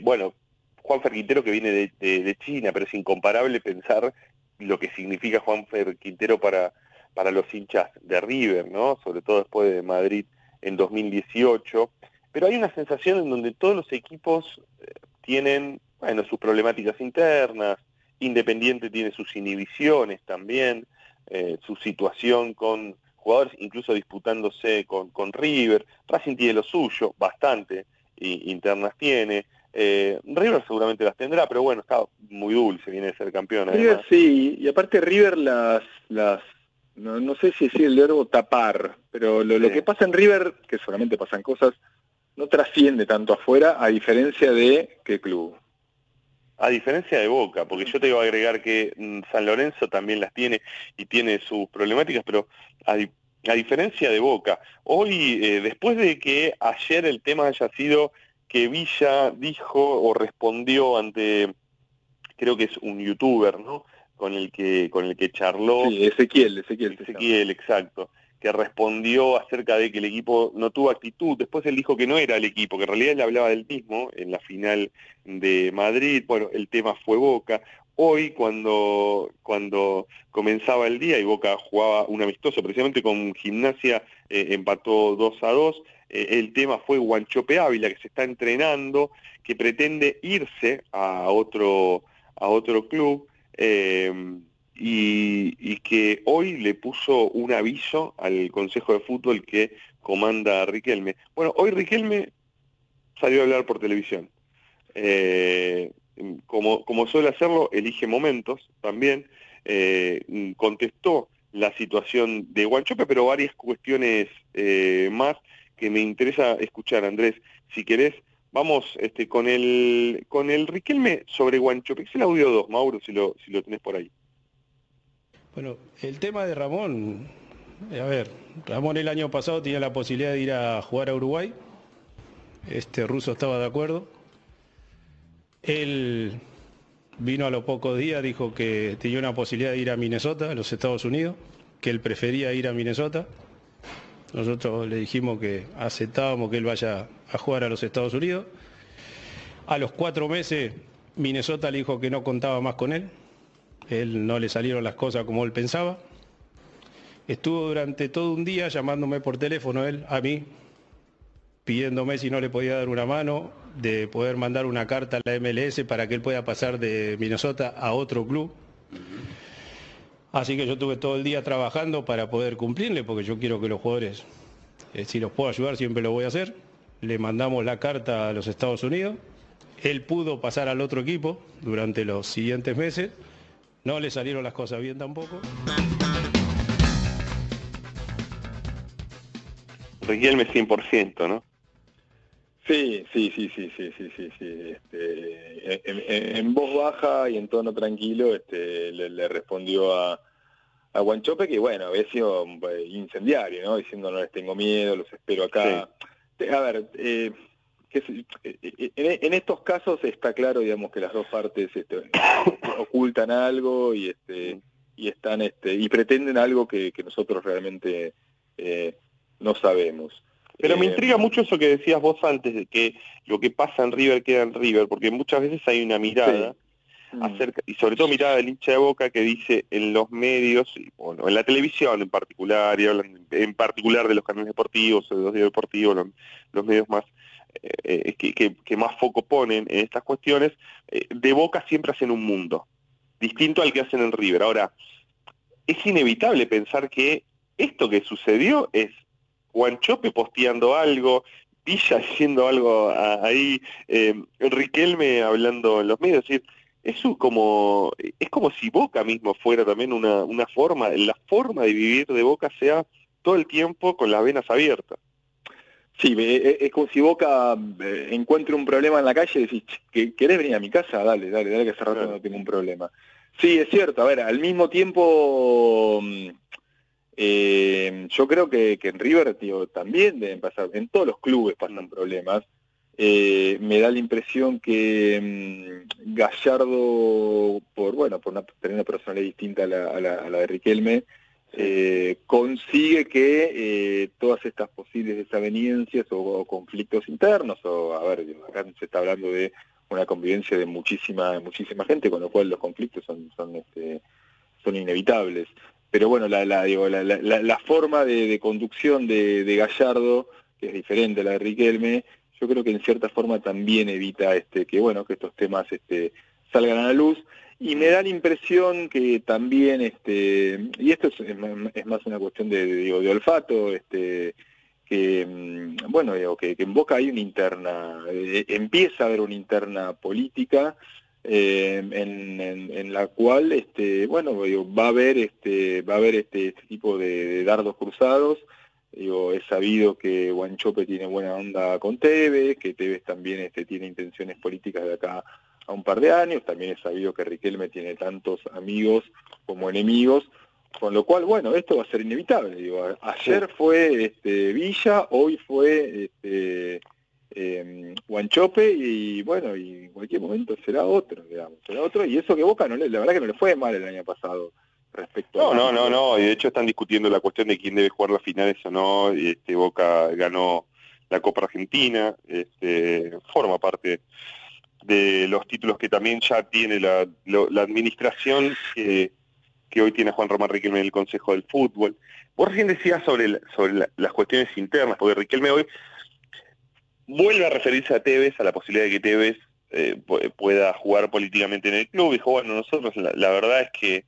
bueno, Juan Quintero que viene de, China, pero es incomparable pensar lo que significa Juan Quintero para, para los hinchas de River, ¿no? Sobre todo después de Madrid en 2018. Pero hay una sensación en donde todos los equipos eh, tienen, bueno, sus problemáticas internas, Independiente tiene sus inhibiciones también, eh, su situación con jugadores incluso disputándose con, con River, Racing tiene lo suyo, bastante internas tiene, eh, River seguramente las tendrá, pero bueno, está muy dulce, viene de ser campeón. River sí, y aparte River las, las no, sé si decir el verbo tapar, pero lo, que pasa en River, que solamente pasan cosas, no trasciende tanto afuera, a diferencia de qué club. A diferencia de Boca, porque yo te iba a agregar que mm, San Lorenzo también las tiene y tiene sus problemáticas, pero a, diferencia de Boca, hoy, eh, después de que ayer el tema haya sido que Villa dijo o respondió ante, creo que es un youtuber, ¿no? Con el que, con el que charló. Sí, Ezequiel, Ezequiel. Ezequiel, exacto. Que respondió acerca de que el equipo no tuvo actitud. Después él dijo que no era el equipo, que en realidad él hablaba del mismo en la final de Madrid. Bueno, el tema fue Boca. Hoy, cuando, cuando comenzaba el día y Boca jugaba un amistoso, precisamente con Gimnasia, eh, empató 2 a 2, eh, el tema fue Guanchope Ávila, que se está entrenando, que pretende irse a otro, a otro club eh, y, que hoy le puso un aviso al Consejo de Fútbol que comanda Riquelme. Bueno, hoy Riquelme salió a hablar por televisión. Eh, como, como suele hacerlo, elige momentos también. contestó la situación de Guanchope, pero varias cuestiones más que me interesa escuchar, Andrés. Si querés, vamos este, con el con el Riquelme sobre Guanchope. Es el audio 2, Mauro, si lo, si lo tenés por ahí. Bueno, el tema de Ramón, eh, a ver, Ramón el año pasado tenía la posibilidad de ir a jugar a Uruguay. Este ruso estaba de acuerdo. Él vino a los pocos días, dijo que tenía una posibilidad de ir a Minnesota, a los Estados Unidos, que él prefería ir a Minnesota. Nosotros le dijimos que aceptábamos que él vaya a jugar a los Estados Unidos. A los cuatro meses Minnesota le dijo que no contaba más con él. Él no le salieron las cosas como él pensaba. Estuvo durante todo un día llamándome por teléfono él a mí, pidiéndome si no le podía dar una mano, de poder mandar una carta a la MLS para que él pueda pasar de Minnesota a otro club. Así que yo estuve todo el día trabajando para poder cumplirle, porque yo quiero que los jugadores, eh, si los puedo ayudar, siempre lo voy a hacer. Le mandamos la carta a los Estados Unidos. Él pudo pasar al otro equipo durante los siguientes meses. No le salieron las cosas bien tampoco. Riquelme 100%, ¿no? Sí, sí, sí, sí, sí, sí, sí, sí. Este, en, voz baja y en tono tranquilo este, le, respondió a, a Guanchope que, bueno, había sido eh, incendiario, ¿no? Diciendo, no les tengo miedo, los espero acá. A ver, eh, eh, en, estos casos está claro, digamos, que las dos partes este, ocultan algo y este y están este y pretenden algo que, que nosotros realmente no sabemos. Pero me intriga mucho eso que decías vos antes, de que lo que pasa en River queda en River, porque muchas veces hay una mirada, mm. acerca, y sobre todo mirada del hincha de boca que dice en los medios, bueno, en la televisión en particular, y hablan en particular de los canales deportivos, de los diarios deportivos, los, medios más eh, que, que, más foco ponen en estas cuestiones, eh, de boca siempre hacen un mundo, distinto al que hacen en River. Ahora, es inevitable pensar que esto que sucedió es Guanchope posteando algo, Villa haciendo algo ahí, eh, Riquelme hablando en los medios, es decir, como, es como si Boca mismo fuera también una, una forma, la forma de vivir de Boca sea todo el tiempo con las venas abiertas. Sí, eh, es como si Boca eh, encuentre un problema en la calle y decís, "¿Que- ¿querés venir a mi casa? Dale, dale, dale que hace rato no tengo un problema. Sí, es cierto, a ver, al mismo tiempo, mm, eh, yo creo que, que en River tío, también deben pasar, en todos los clubes pasan problemas. Eh, me da la impresión que mm, Gallardo, por bueno, por una, tener una personalidad distinta a la, a la- a la de Riquelme, eh, consigue que eh, todas estas posibles desavenencias o, o conflictos internos, o a ver, acá se está hablando de una convivencia de muchísima, muchísima gente, con lo cual los conflictos son, son, este, son inevitables. Pero bueno, la, la, digo, la, la- forma de, de conducción de, de Gallardo, que es diferente a la de Riquelme, yo creo que en cierta forma también evita este, que bueno, que estos temas este, salgan a la luz. Y me da la impresión que también, este, y esto es, más una cuestión de, digo, de olfato, este, que, mm, bueno, digo, que, que en Boca hay una interna, eh, empieza a haber una interna política eh, en, en- en la cual, este, bueno, digo, va a haber este, va a haber este, este tipo de, de dardos cruzados. Digo, es sabido que Guanchope tiene buena onda con Tevez, que Tevez también este, tiene intenciones políticas de acá a un par de años, también es sabido que Riquelme tiene tantos amigos como enemigos, con lo cual, bueno, esto va a ser inevitable. Digo, ayer fue este, Villa, hoy fue este, eh, Guanchope y bueno, y en cualquier momento será otro, digamos, será otro, y eso que Boca no le, la verdad que no le fue mal el año pasado respecto No, a no, no, no, y de hecho están discutiendo la cuestión de quién debe jugar las finales o no, y este Boca ganó la Copa Argentina, este, forma parte de los títulos que también ya tiene la, lo- la administración que, que hoy tiene Juan Román Riquelme en el Consejo del Fútbol. Vos recién decías sobre, la- sobre la- las cuestiones internas, porque Riquelme hoy vuelve a referirse a Tevez, a la posibilidad de que Tevez eh, pu- pueda jugar políticamente en el club. Dijo, bueno, nosotros la, verdad es que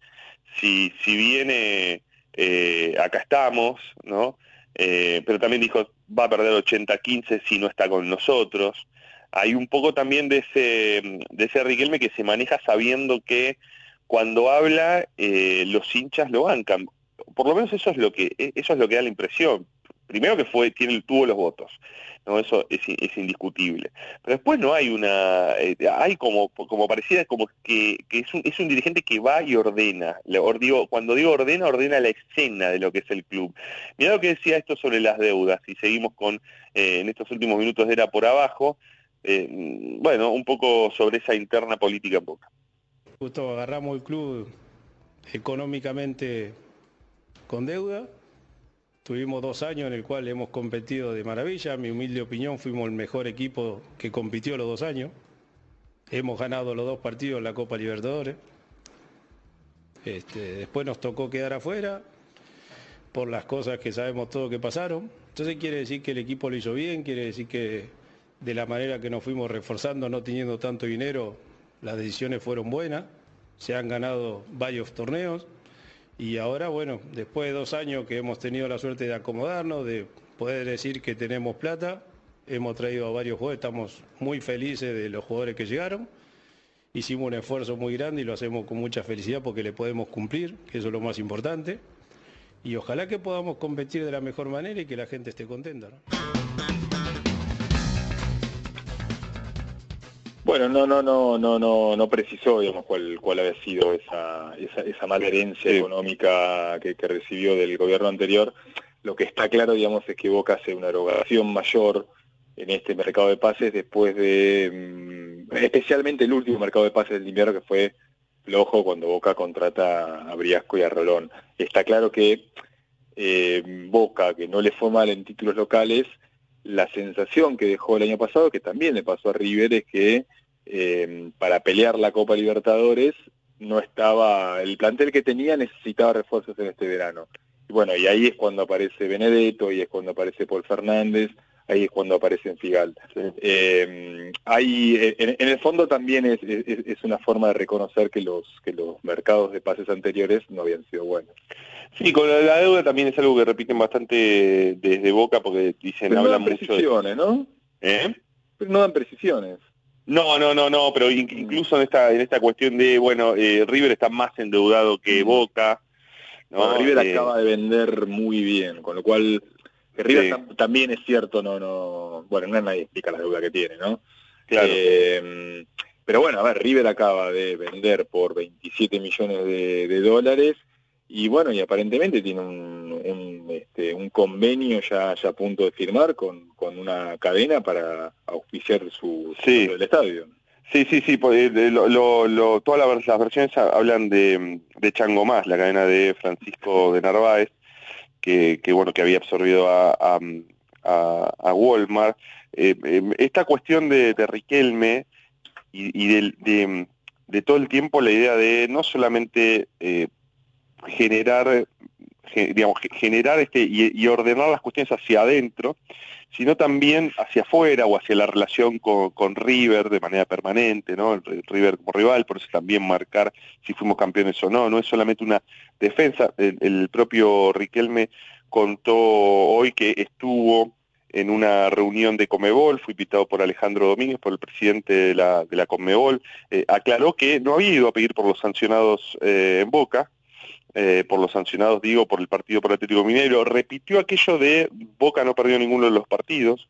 si, si viene, eh, acá estamos, ¿no? Eh, pero también dijo, va a perder 80-15 si no está con nosotros. Hay un poco también de ese, de ese Riquelme que se maneja sabiendo que cuando habla los hinchas lo bancan. Por lo menos eso es lo que, eso es lo que da la impresión. Primero que fue, tiene, tuvo los votos. ¿no? Eso es, indiscutible. Pero después no hay una, eh, hay como, como pareciera como que, es, un, es un dirigente que va y ordena. Cuando digo ordena, ordena la escena de lo que es el club. Mirá lo que decía esto sobre las deudas, y seguimos con, eh, en estos últimos minutos era por abajo, eh, bueno, un poco sobre esa interna política en Boca. Justo agarramos el club económicamente con deuda. Tuvimos dos años en el cual hemos competido de maravilla. Mi humilde opinión, fuimos el mejor equipo que compitió los dos años. Hemos ganado los dos partidos en la Copa Libertadores. Este, después nos tocó quedar afuera por las cosas que sabemos todos que pasaron. Entonces quiere decir que el equipo lo hizo bien, quiere decir que de la manera que nos fuimos reforzando, no teniendo tanto dinero, las decisiones fueron buenas. Se han ganado varios torneos. Y ahora, bueno, después de dos años que hemos tenido la suerte de acomodarnos, de poder decir que tenemos plata, hemos traído a varios jugadores, estamos muy felices de los jugadores que llegaron. Hicimos un esfuerzo muy grande y lo hacemos con mucha felicidad porque le podemos cumplir, que eso es lo más importante. Y ojalá que podamos competir de la mejor manera y que la gente esté contenta. Bueno, no, no, no, no, no, no precisó, digamos, cuál, cuál había sido esa, esa, esa mala herencia económica que, que recibió del gobierno anterior. Lo que está claro, digamos, es que Boca hace una erogación mayor en este mercado de pases después de, mm, especialmente el último mercado de pases del invierno que fue flojo cuando Boca contrata a Briasco y a Rolón. Está claro que eh, Boca, que no le fue mal en títulos locales, la sensación que dejó el año pasado, que también le pasó a River, es que eh, para pelear la Copa Libertadores no estaba, el plantel que tenía necesitaba refuerzos en este verano. Y bueno, y ahí es cuando aparece Benedetto, y es cuando aparece Paul Fernández, ahí es cuando aparece Figal. Eh, hay, en, en el fondo también es, es, es una forma de reconocer que los, que los mercados de pases anteriores no habían sido buenos. Sí, con la, la deuda también es algo que repiten bastante desde Boca porque dicen, Pero no hablan dan mucho de... precisiones, ¿no? ¿Eh? Pero no dan precisiones. No, no, no, no, pero in- incluso en esta en esta cuestión de, bueno, eh, River está más endeudado que Boca, ¿no? Bueno, River Eh, acaba de vender muy bien, con lo cual Que River Sí. tam- también es cierto, no, no, bueno, no nadie explica la deuda que tiene, ¿no? Claro. Eh, pero bueno, a ver, River acaba de vender por 27 millones de, de dólares y bueno, y aparentemente tiene un, un, este, un convenio ya, ya a punto de firmar con, con una cadena para auspiciar su, su Sí. del estadio. Sí, sí, sí, pues, eh, lo- lo- lo- todas las, versiones ha- hablan de, de Chango Más, la cadena de Francisco de Narváez, que, que, bueno, que había absorbido a, a, a- Walmart. Eh, eh, esta cuestión de, de Riquelme y, y de, de todo el tiempo la idea de no solamente eh, generar, ge- digamos, ge- generar este y ordenar las cuestiones hacia adentro, sino también hacia afuera o hacia la relación con, con River de manera permanente, ¿no? River como rival, por eso también marcar si fuimos campeones o no, no es solamente una defensa, el, el propio Riquelme contó hoy que estuvo en una reunión de Comebol, fue invitado por Alejandro Domínguez, por el presidente de la, de la Comebol, eh, aclaró que no había ido a pedir por los sancionados eh, en Boca, eh, por los sancionados, digo, por el partido por Atlético Mineiro, repitió aquello de Boca no perdió ninguno de los partidos,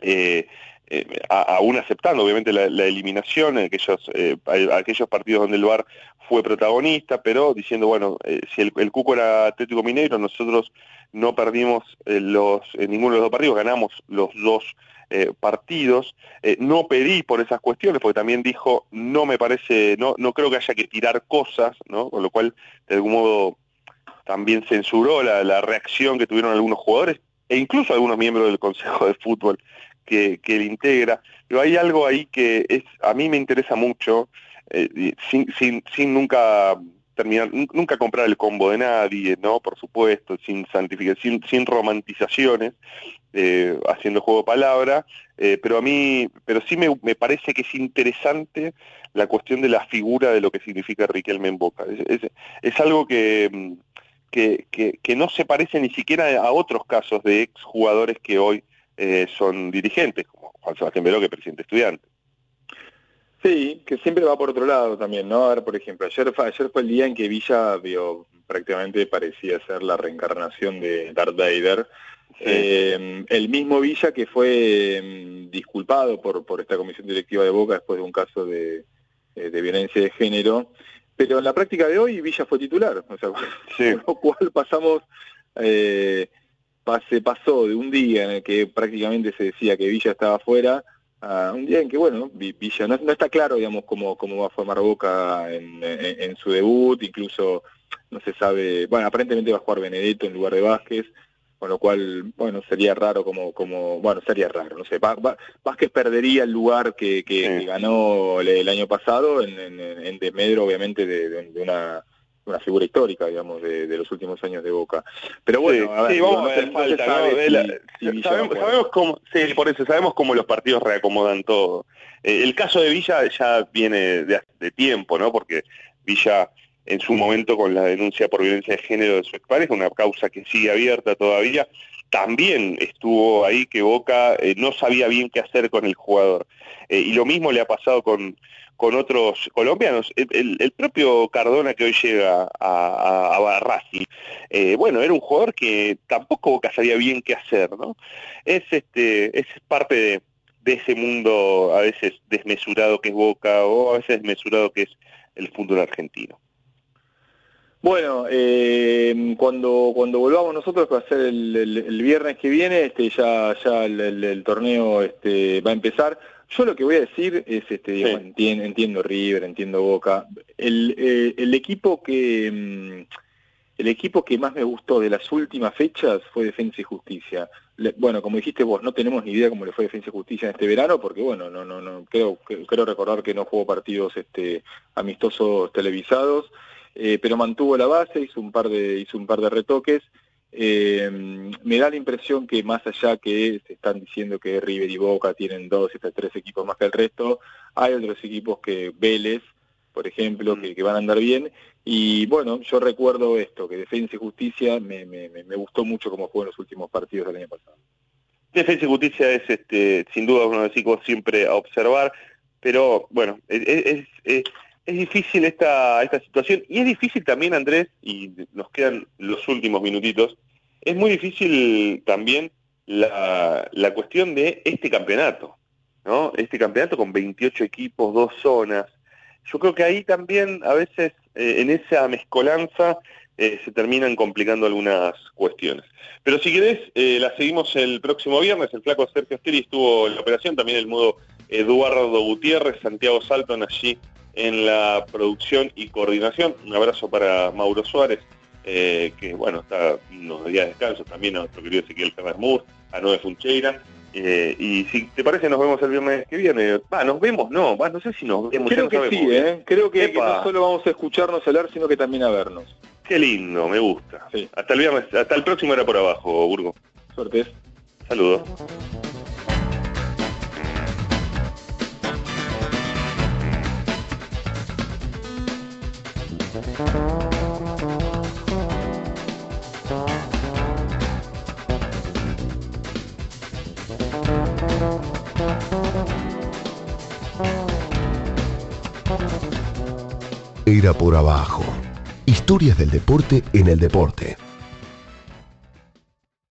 eh, eh, aún aceptando obviamente la, la eliminación aquellos, eh, aquellos partidos donde el VAR fue protagonista, pero diciendo, bueno, eh, si el, Cuco era Atlético Mineiro, nosotros no perdimos los, ninguno de los dos partidos, ganamos los dos eh, partidos. Eh, no pedí por esas cuestiones, porque también dijo, no me parece, no, no creo que haya que tirar cosas, ¿no? Con lo cual, de algún modo, también censuró la, la reacción que tuvieron algunos jugadores e incluso algunos miembros del Consejo de Fútbol que, que integra. Pero hay algo ahí que es a mí me interesa mucho, eh, sin, sin, sin nunca terminar, nun- nunca comprar el combo de nadie, ¿no? Por supuesto, sin santificación, sin, sin romantizaciones, eh, haciendo juego de palabra, eh, pero a mí, pero sí me, parece que es interesante la cuestión de la figura de lo que significa Riquelme en Boca. Es, algo que, mm, que, que- que no se parece ni siquiera a otros casos de exjugadores que hoy eh, son dirigentes, como Juan Sebastián Veloque, presidente estudiante. Sí, que siempre va por otro lado también, ¿no? A ver, por ejemplo, ayer ayer fue el día en que Villa vio, prácticamente parecía ser la reencarnación de Darth Vader. Eh, el mismo Villa que fue mm, disculpado por, por esta comisión directiva de Boca después de un caso de, eh, de violencia de género, pero en la práctica de hoy Villa fue titular, o sea, con lo cual pasamos, eh, pase, pasó de un día en el que prácticamente se decía que Villa estaba fuera a un día en que, bueno, Vi- Villa no, no está claro, digamos, cómo, cómo va a formar Boca en, en- en su debut, incluso no se sabe, bueno, aparentemente va a jugar Benedetto en lugar de Vázquez, con lo cual, bueno, sería raro como, como bueno, sería raro, no sé, Vázquez perdería el lugar que, que- que ganó el, el año pasado en, en, en desmedro, obviamente, de, una, una figura histórica, digamos, de, de los últimos años de Boca. Pero bueno, Sí, a ver, sí, digo, vamos no a se- ver no se falta, sabe ¿no? si- De la- si Villa va a sabemos, cómo, sí, por eso, sabemos cómo los partidos reacomodan todo. Eh, el caso de Villa ya viene de, de tiempo, ¿no? Porque Villa en su momento con la denuncia por violencia de género de su expareja, una causa que sigue abierta todavía, también estuvo ahí que Boca eh, no sabía bien qué hacer con el jugador. Eh, y lo mismo le ha pasado con, con otros colombianos. El, propio Cardona que hoy llega a, a, eh, bueno, era un jugador que tampoco Boca sabía bien qué hacer, ¿no? Es, este, es parte de ese mundo a veces desmesurado que es Boca o a veces desmesurado que es el fútbol argentino. Bueno, eh, cuando cuando volvamos nosotros, que va a ser el, el- el viernes que viene, este ya ya el, torneo este, va a empezar. Yo lo que voy a decir es, este, digo, entien- entiendo, River, entiendo Boca. El, eh, el equipo que mm, el equipo que más me gustó de las últimas fechas fue Defensa y Justicia. Le- bueno, como dijiste vos, no tenemos ni idea cómo le fue Defensa y Justicia en este verano, porque bueno, no no no creo creo recordar que no jugó partidos este amistosos televisados eh, pero mantuvo la base, hizo un par de, hizo un par de retoques. Eh, me da la impresión que más allá que se están diciendo que River y Boca tienen dos, hasta tres equipos más que el resto, hay otros equipos que Vélez, por ejemplo, que, que van a andar bien. Y bueno, yo recuerdo esto, que Defensa y Justicia me, me, me- me gustó mucho como jugó en los últimos partidos del año pasado. Defensa y Justicia es este, sin duda uno de los equipos siempre a observar, pero bueno, es, es- es- es difícil esta, esta situación y es difícil también, Andrés, y nos quedan los últimos minutitos, es muy difícil también la, la cuestión de este campeonato, ¿no? Este campeonato con 28 equipos, dos zonas. Yo creo que ahí también a veces eh, en esa mezcolanza eh, se terminan complicando algunas cuestiones. Pero si querés, eh, la seguimos el próximo viernes. El flaco Sergio Stiri estuvo en la operación, también el modo Eduardo Gutiérrez, Santiago Salton allí en la producción y coordinación. Un abrazo para Mauro Suárez, eh, que bueno, está unos días de descanso, también a nuestro querido Ezequiel Fernández Mur, a Noé Funcheira. Eh, y si te parece nos vemos el viernes que viene. Va, nos vemos, no, va, no sé si nos vemos. Creo ya que no sí. ¿eh? Creo que, que no solo vamos a escucharnos hablar, sino que también a vernos. Qué lindo, me gusta. Hasta el viernes, hasta el próximo era por abajo, Burgo. Suertes. Saludos. Era por abajo. Historias del deporte en el deporte.